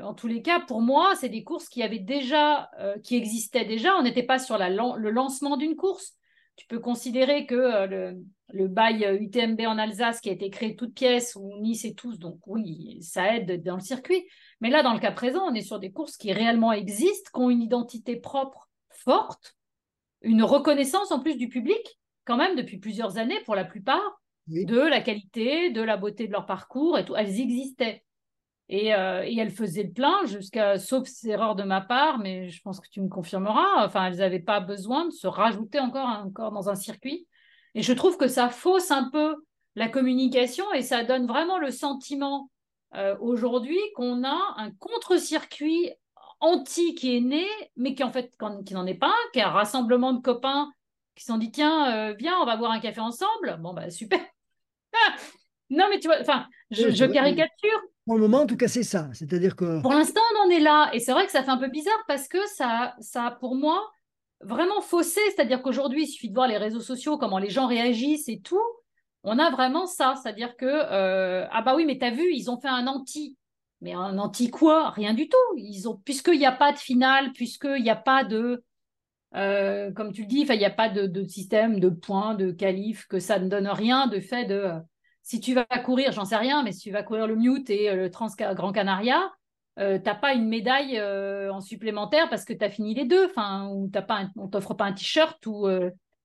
en tous les cas, pour moi, c'est des courses qui avaient déjà, euh, qui existaient déjà. On n'était pas sur le lancement d'une course. Tu peux considérer que euh, le, le bail UTMB en Alsace qui a été créé toute pièce, ou Nice et tous, donc oui, ça aide dans le circuit. Mais là, dans le cas présent, on est sur des courses qui réellement existent, qui ont une identité propre forte, une reconnaissance en plus du public, quand même depuis plusieurs années pour la plupart, oui. de la qualité, de la beauté de leur parcours et tout. Elles existaient. Et, euh, et elles faisaient le plein, jusqu'à, sauf erreur de ma part, mais je pense que tu me confirmeras, enfin, elles n'avaient pas besoin de se rajouter encore, encore dans un circuit. Et je trouve que ça fausse un peu la communication et ça donne vraiment le sentiment euh, aujourd'hui qu'on a un contre-circuit anti qui est né, mais qui en fait qui n'en est pas un, qui est un rassemblement de copains qui se sont dit tiens, euh, viens, on va boire un café ensemble. Bon, bah super. non, mais tu vois, enfin, je, caricature. Pour le moment, en tout cas, c'est ça. C'est-à-dire que Pour l'instant, on en est là. Et c'est vrai que ça fait un peu bizarre parce que ça, ça a pour moi vraiment faussé. C'est-à-dire qu'aujourd'hui, il suffit de voir les réseaux sociaux, comment les gens réagissent et tout. On a vraiment ça. C'est-à-dire que, euh, ah bah oui, mais t'as vu, ils ont fait un anti. Mais un anti quoi? Rien du tout. Ils ont, puisqu'il n'y a pas de finale, puisqu'il n'y a pas de, euh, comme tu le dis, il n'y a pas de, système de points, de qualif, que ça ne donne rien de fait de. si tu vas courir, j'en sais rien, mais si tu vas courir le Mute et euh, le Trans Grand Canaria, euh, t'as pas une médaille en supplémentaire parce que tu as fini les deux, enfin, ou t'as pas on t'offre pas un t-shirt ou,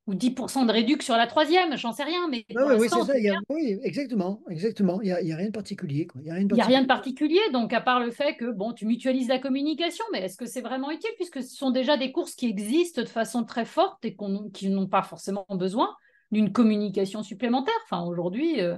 ou 10% de réduction sur la troisième, j'en sais rien. Mais oui, c'est ça. oui, exactement, exactement. Il n'y a, y a, rien de particulier. Il n'y a, a, rien de particulier, donc à part le fait que bon, tu mutualises la communication, mais est-ce que c'est vraiment utile puisque ce sont déjà des courses qui existent de façon très forte et qui n'ont pas forcément besoin d'une communication supplémentaire? Enfin, aujourd'hui, euh,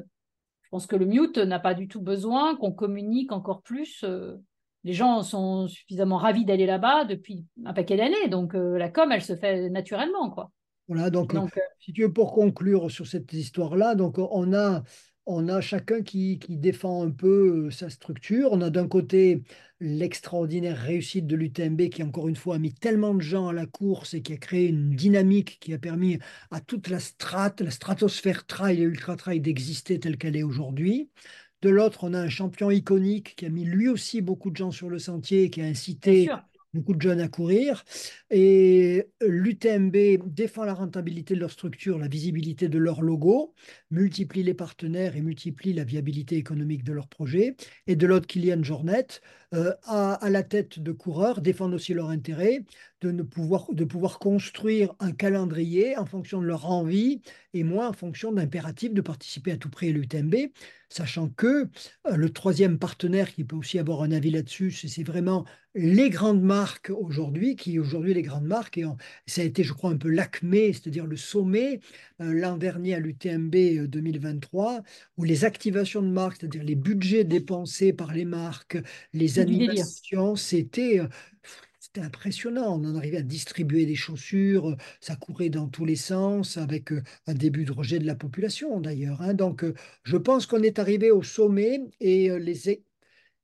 je pense que le mute n'a pas du tout besoin qu'on communique encore plus. Euh. les gens sont suffisamment ravis d'aller là-bas depuis un paquet d'années, donc euh, la com, elle se fait naturellement, quoi. Voilà, donc, si tu veux, pour conclure sur cette histoire-là, donc on a on a chacun qui, défend un peu euh, sa structure. On a d'un côté l'extraordinaire réussite de l'UTMB qui, encore une fois, a mis tellement de gens à la course et qui a créé une dynamique qui a permis à toute la strate, la stratosphère trail et ultra trail d'exister telle qu'elle est aujourd'hui. De l'autre, on a un champion iconique qui a mis lui aussi beaucoup de gens sur le sentier, qui a incité beaucoup de jeunes à courir. Et l'UTMB défend la rentabilité de leur structure, la visibilité de leur logo, multiplie les partenaires et multiplie la viabilité économique de leur projet. Et de l'autre, Kylian Jornet, euh, à, la tête de coureurs, défendent aussi leur intérêt de, ne pouvoir, de pouvoir construire un calendrier en fonction de leur envie et moins en fonction d'impératifs de participer à tout prix à l'UTMB, sachant que euh, le troisième partenaire qui peut aussi avoir un avis là-dessus, c'est vraiment les grandes marques aujourd'hui, qui aujourd'hui les grandes marques, et ça a été, je crois, un peu l'acmé, c'est-à-dire le sommet euh, l'an dernier à l'UTMB 2023, où les activations de marques, c'est-à-dire les budgets dépensés par les marques, les animations, c'était euh, c'était impressionnant. On en arrivait à distribuer des chaussures, ça courait dans tous les sens, avec euh, un début de rejet de la population d'ailleurs. Hein. Donc, je pense qu'on est arrivé au sommet et les,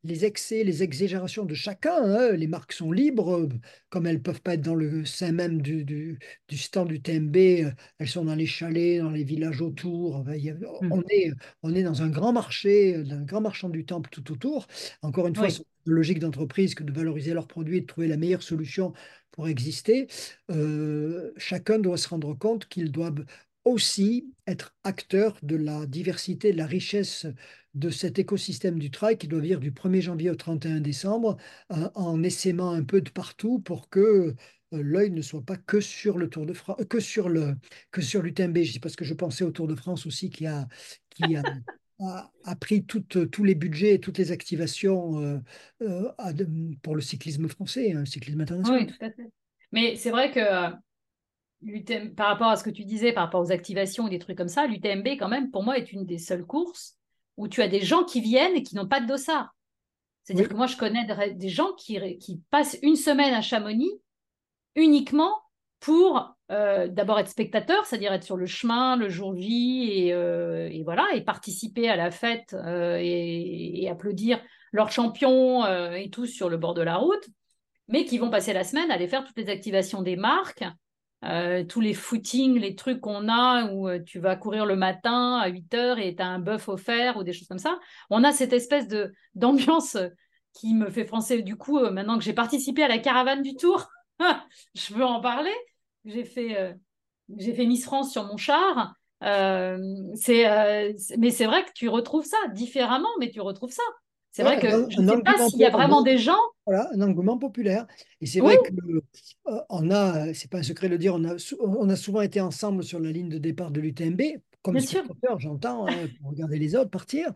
les excès, les exagérations de chacun. Hein. Les marques sont libres, euh, comme elles ne peuvent pas être dans le sein même du, du, stand du TMB, euh, elles sont dans les chalets, dans les villages autour. Mmh. on, est, on est dans un grand marché, euh, un grand marchand du temple tout autour. Encore une fois, c'est une logique d'entreprise que de valoriser leurs produits et de trouver la meilleure solution pour exister. chacun doit se rendre compte qu'ils doivent aussi être acteur de la diversité, de la richesse de cet écosystème du trail qui doit vivre du 1er janvier au 31 décembre euh, en essaimant un peu de partout pour que euh, l'œil ne soit pas que sur le Tour de France, que sur le que sur l'UTMB. Parce que je pensais au Tour de France aussi qui a qui a, a, pris toutes, tous les budgets et toutes les activations euh, pour le cyclisme français, le cyclisme international. Oui, tout à fait. Mais c'est vrai que par rapport à ce que tu disais, par rapport aux activations ou des trucs comme ça, l'UTMB, quand même, pour moi, est une des seules courses où tu as des gens qui viennent et qui n'ont pas de dossard. C'est-à-dire que moi, je connais des gens qui, qui, passent une semaine à Chamonix uniquement pour euh, d'abord être spectateur, c'est-à-dire être sur le chemin le jour J et, euh, et voilà, et participer à la fête euh, et, et, applaudir leurs champions et tous sur le bord de la route, mais qui vont passer la semaine à aller faire toutes les activations des marques euh, tous les footings, les trucs qu'on a où euh, tu vas courir le matin à 8 heures et tu as un bœuf offert ou des choses comme ça. On a cette espèce de d'ambiance euh, qui me fait français du coup maintenant que j'ai participé à la caravane du Tour. je veux en parler. J'ai fait fait Miss France sur mon char. mais c'est vrai que tu retrouves ça différemment, mais tu retrouves ça. C'est vrai que je ne sais pas s'il y a vraiment des gens. Voilà, un engouement populaire. Et c'est vrai que euh, on a, c'est pas un secret de le dire, on a, on a souvent été ensemble sur la ligne de départ de l'UTMB, comme spectateur, j'entends, hein, pour regarder les autres partir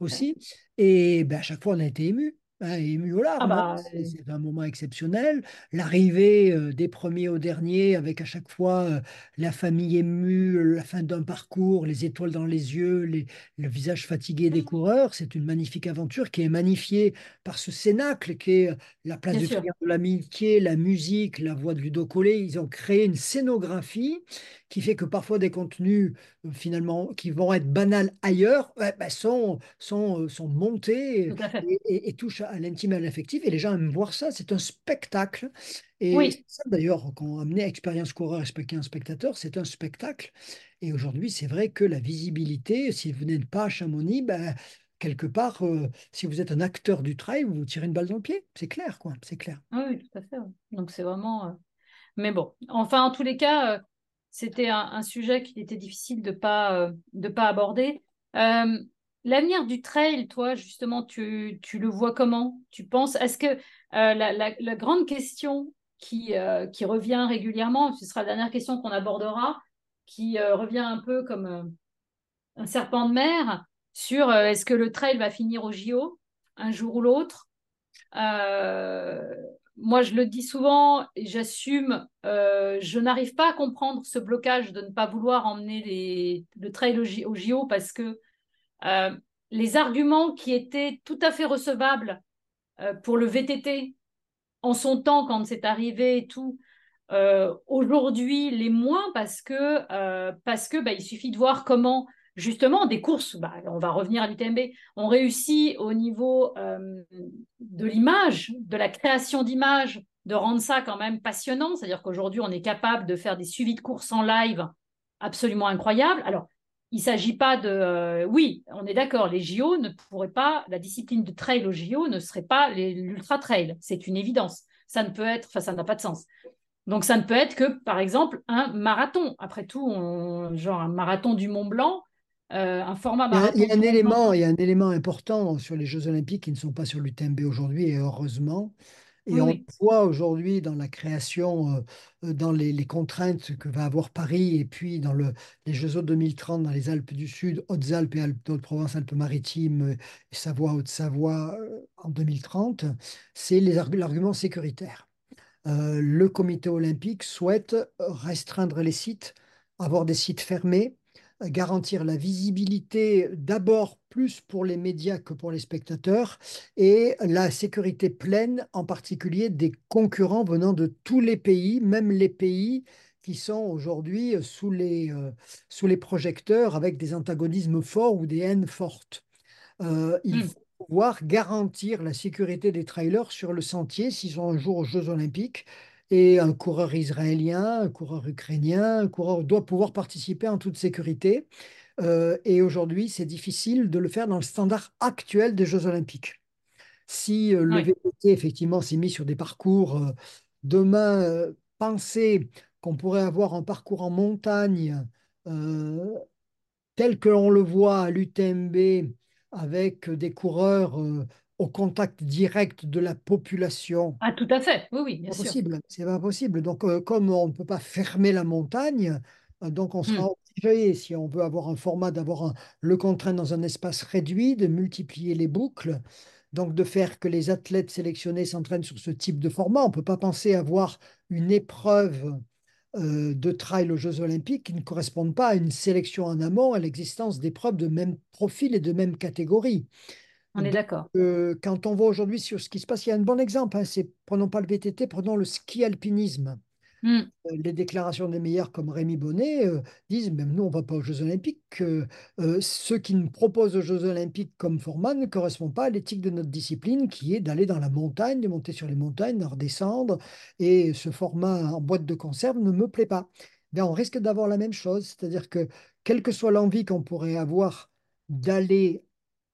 aussi. Et ben, à chaque fois, on a été ému ému aux larmes. Ah bah, c'est un moment exceptionnel. L'arrivée euh, des premiers au dernier, avec à chaque fois euh, la famille émue, la fin d'un parcours, les étoiles dans les yeux, les, le visage fatigué des coureurs, c'est une magnifique aventure qui est magnifiée par ce cénacle qui est euh, la place du de l'amitié, la musique, la voix de Ludo Collet. Ils ont créé une scénographie qui fait que parfois des contenus finalement qui vont être banals ailleurs bah, sont, sont, sont montés et, et, touchent à l'intime et à l'affectif. Et les gens aiment voir ça. C'est un spectacle. Et ça, d'ailleurs, quand on amenait expérience coureur et un spectateur, c'est un spectacle. Et aujourd'hui, c'est vrai que la visibilité, si vous n'êtes pas à Chamonix, ben, quelque part, euh, si vous êtes un acteur du trail, vous vous tirez une balle dans le pied. C'est clair, quoi. C'est clair. Oui, tout à fait. Donc, c'est vraiment. Euh, mais bon, enfin, en tous les cas, euh, c'était un, sujet qu'il était difficile de ne pas, de pas aborder. L'avenir du trail, toi, justement, tu, le vois comment? Tu penses, est-ce que la, la, grande question qui, qui revient régulièrement, ce sera la dernière question qu'on abordera, qui revient un peu comme un serpent de mer sur est-ce que le trail va finir au JO un jour ou l'autre? Moi, je le dis souvent, et j'assume, euh, je n'arrive pas à comprendre ce blocage de ne pas vouloir emmener les, le trail au, JO parce que euh, les arguments qui étaient tout à fait recevables euh, pour le VTT en son temps quand c'est arrivé et tout, aujourd'hui les moins parce que, parce que bah, il suffit de voir comment justement des courses, bah, on va revenir à l'UTMB, on réussit au niveau euh, de l'image, de la création d'images, de rendre ça quand même passionnant. C'est-à-dire qu'aujourd'hui, on est capable de faire des suivis de courses en live absolument incroyables. Alors, il ne s'agit pas de... Euh, oui, on est d'accord, les JO ne pourraient pas, la discipline de trail au JO ne serait pas l'ultra trail. C'est une évidence. Ça ne peut être, enfin, ça n'a pas de sens. Donc, ça ne peut être que, par exemple, un marathon. Après tout, genre un marathon du Mont Blanc, euh, un format Il y a, un élément, il y a un élément important sur les Jeux Olympiques qui ne sont pas sur l'UTMB aujourd'hui, et heureusement. Et on voit aujourd'hui dans la création, euh, dans les, contraintes que va avoir Paris, et puis dans le, les Jeux 2030 dans les Alpes du Sud, Hautes-Alpes et Alpes Haute-Provence, Alpes-Maritimes, euh, Savoie, Haute-Savoie en 2030, c'est l'argument sécuritaire. le comité olympique souhaite restreindre les sites, avoir des sites fermés, garantir la visibilité d'abord plus pour les médias que pour les spectateurs et la sécurité pleine, en particulier des concurrents venant de tous les pays, même les pays qui sont aujourd'hui sous les, euh, sous les projecteurs avec des antagonismes forts ou des haines fortes. Euh, il hmm. faut pouvoir garantir la sécurité des trailers sur le sentier s'ils sont un jour aux Jeux olympiques et un coureur israélien, un coureur ukrainien, un coureur doit pouvoir participer en toute sécurité. Euh, et aujourd'hui, c'est difficile de le faire dans le standard actuel des Jeux olympiques. Si euh, le VTT, effectivement, s'est mis sur des parcours, euh, demain, penser qu'on pourrait avoir un parcours en montagne tel que l'on le voit à l'UTMB, avec des coureurs au contact direct de la population. Ah, tout à fait, oui, oui, bien sûr. Possible. C'est pas possible. Donc, euh, comme on ne peut pas fermer la montagne, euh, donc on sera hmm. obligé, si on veut avoir un format, d'avoir le contraint dans un espace réduit, de multiplier les boucles, donc de faire que les athlètes sélectionnés s'entraînent sur ce type de format. On ne peut pas penser avoir une épreuve euh, de trail aux Jeux Olympiques qui ne correspondent pas à une sélection en amont, à l'existence d'épreuves de même profil et de même catégorie. On est d'accord. quand on voit aujourd'hui sur ce qui se passe, il y a un bon exemple. Hein, c'est prenons pas le VTT, prenons le ski alpinisme. Hmm. Euh, les déclarations des meilleurs comme Rémi Bonnet euh, disent même nous on va pas aux Jeux Olympiques. Euh, ceux qui nous proposent aux Jeux Olympiques comme format ne correspondent pas à l'éthique de notre discipline, qui est d'aller dans la montagne, de monter sur les montagnes, de redescendre. Et ce format en boîte de conserve ne me plaît pas. Ben, on risque d'avoir la même chose, c'est-à-dire que quelle que soit l'envie qu'on pourrait avoir d'aller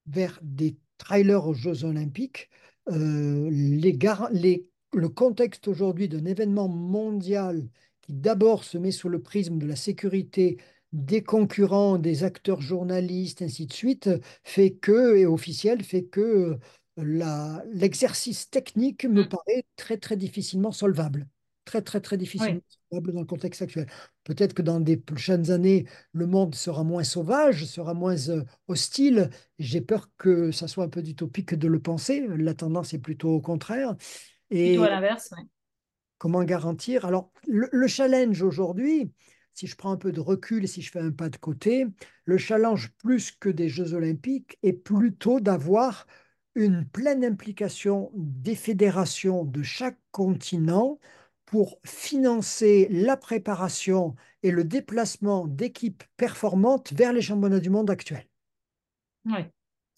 vers des trailer aux Jeux Olympiques, euh, les, les, le contexte aujourd'hui d'un événement mondial qui d'abord se met sous le prisme de la sécurité des concurrents, des acteurs journalistes, ainsi de suite, fait que, et officiel, fait que euh, l'exercice technique me mm. paraît très, très difficilement solvable très, très, très difficilement dans le contexte actuel. Peut-être que dans des prochaines années, le monde sera moins sauvage, sera moins euh, hostile. J'ai peur que ça soit un peu utopique de le penser. La tendance est plutôt au contraire. Et plutôt à l'inverse, Comment garantir? Alors, le, challenge aujourd'hui, si je prends un peu de recul et si je fais un pas de côté, le challenge plus que des Jeux olympiques est plutôt d'avoir une pleine implication des fédérations de chaque continent pour financer la préparation et le déplacement d'équipes performantes vers les championnats du monde actuels. Oui.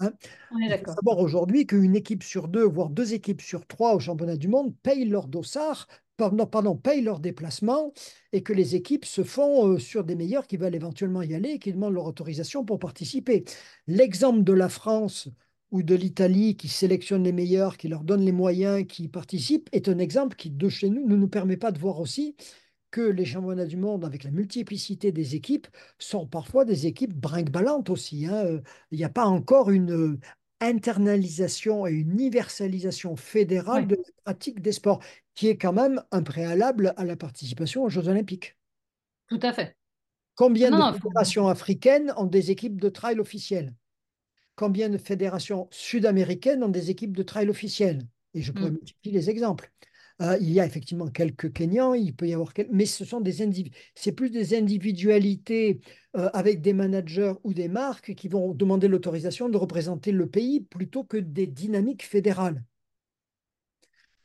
Hein? On est d'accord. D'abord aujourd'hui qu'une équipe sur deux, voire deux équipes sur trois au championnat du monde payent leur dossard, pardon, pardon payent leur déplacement et que les équipes se font euh, sur des meilleurs qui veulent éventuellement y aller et qui demandent leur autorisation pour participer. L'exemple de la France ou de l'Italie qui sélectionne les meilleurs, qui leur donne les moyens, qui participent, est un exemple qui, de chez nous, ne nous permet pas de voir aussi que les championnats du monde, avec la multiplicité des équipes, sont parfois des équipes brinque-ballantes aussi. Hein. Euh, il n'y a pas encore une euh, internalisation et une universalisation fédérale de la pratique des sports, qui est quand même un préalable à la participation aux Jeux olympiques. Tout à fait. Combien de fédérations africaines ont des équipes de trail officielles? Combien de fédérations sud-américaines ont des équipes de trail officielles Et je pourrais mm. multiplier les exemples. Euh, il y a effectivement quelques Kenyans, il peut y avoir quelques... mais ce sont des c'est plus des individualités euh, avec des managers ou des marques qui vont demander l'autorisation de représenter le pays plutôt que des dynamiques fédérales.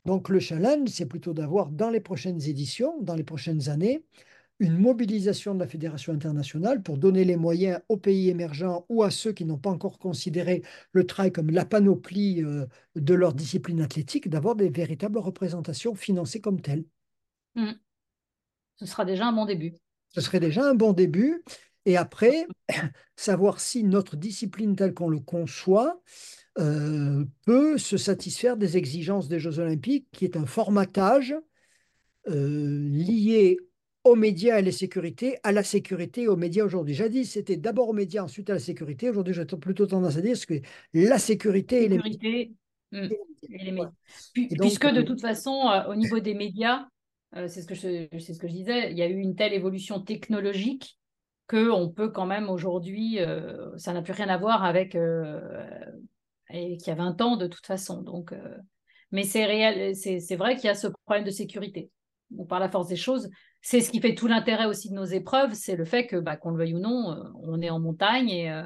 Donc le challenge, c'est plutôt d'avoir dans les prochaines éditions, dans les prochaines années, une mobilisation de la Fédération internationale pour donner les moyens aux pays émergents ou à ceux qui n'ont pas encore considéré le trail comme la panoplie euh, de leur discipline athlétique, d'avoir des véritables représentations financées comme telles. Mmh. Ce sera déjà un bon début. Ce serait déjà un bon début. Et après, savoir si notre discipline telle qu'on le conçoit euh, peut se satisfaire des exigences des Jeux olympiques, qui est un formatage euh, lié aux médias et les sécurités, à la sécurité et aux médias aujourd'hui. Jadis, c'était d'abord aux médias, ensuite à la sécurité. Aujourd'hui, j'ai plutôt tendance à dire que la sécurité, et les médias. Puisque de euh, toute façon, euh, au niveau des médias, euh, c'est ce, que je, ce que je disais, il y a eu une telle évolution technologique qu'on peut quand même aujourd'hui, ça n'a plus rien à voir avec et qu'il y a 20 ans de toute façon. Donc, mais c'est réel, c'est vrai qu'il y a ce problème de sécurité. Bon, par la force des choses, c'est ce qui fait tout l'intérêt aussi de nos épreuves, c'est le fait que, bah, qu'on le veuille ou non, euh, on est en montagne et, euh,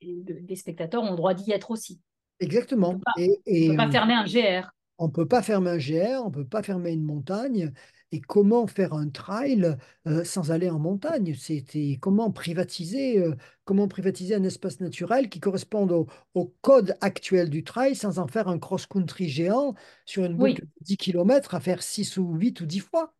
les spectateurs ont le droit d'y être aussi. Exactement. On ne peut pas fermer un GR. On ne peut pas fermer un GR, on ne peut pas fermer une montagne. Et comment faire un trail euh, sans aller en montagne? C'était comment privatiser, comment privatiser un espace naturel qui corresponde au, code actuel du trail sans en faire un cross-country géant sur une boucle de 10 km à faire 6 ou 8 ou 10 fois?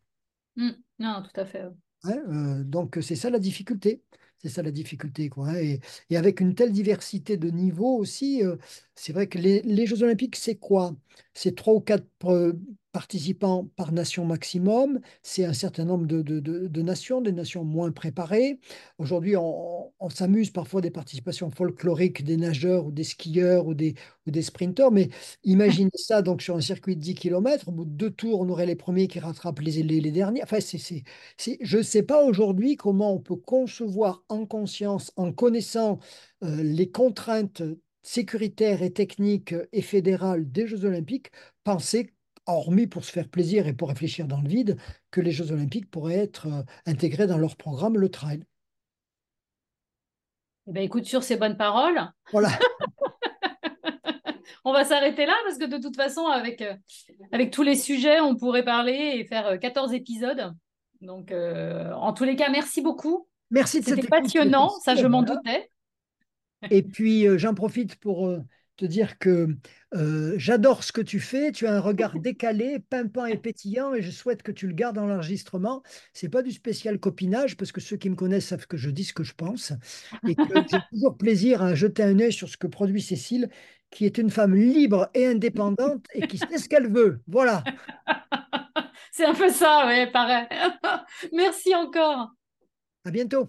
Mmh. Non, tout à fait. Euh, donc c'est ça la difficulté. C'est ça la difficulté. Hein. et, avec une telle diversité de niveaux aussi, euh, c'est vrai que les, les Jeux olympiques, c'est quoi? C'est trois ou quatre participants par nation maximum. C'est un certain nombre de, de, de, nations, des nations moins préparées. Aujourd'hui, on, on s'amuse parfois des participations folkloriques des nageurs ou des skieurs ou des, ou des sprinteurs, mais imaginez ça donc sur un circuit de 10 km, au bout de deux tours, on aurait les premiers qui rattrapent les, les, les derniers. Enfin, c'est, c'est, je ne sais pas aujourd'hui comment on peut concevoir en conscience, en connaissant euh, les contraintes sécuritaires et techniques et fédérales des Jeux olympiques, penser hormis pour se faire plaisir et pour réfléchir dans le vide, que les Jeux olympiques pourraient être euh, intégrés dans leur programme, le trail. Eh ben, écoute, sur ces bonnes paroles, voilà. on va s'arrêter là parce que de toute façon, avec, euh, avec tous les sujets, on pourrait parler et faire 14 euh, épisodes. Donc, en tous les cas, merci beaucoup. Merci de C'était passionnant, ça je m'en doutais. Et puis, j'en profite pour te dire que euh, j'adore ce que tu fais, tu as un regard décalé, pimpant et pétillant, et je souhaite que tu le gardes dans l'enregistrement. C'est pas du spécial copinage, parce que ceux qui me connaissent savent que je dis ce que je pense, et que j'ai toujours plaisir à jeter un œil sur ce que produit Cécile, qui est une femme libre et indépendante, et qui sait ce qu'elle veut. Voilà. C'est un peu ça, oui, pareil. Merci encore. À bientôt.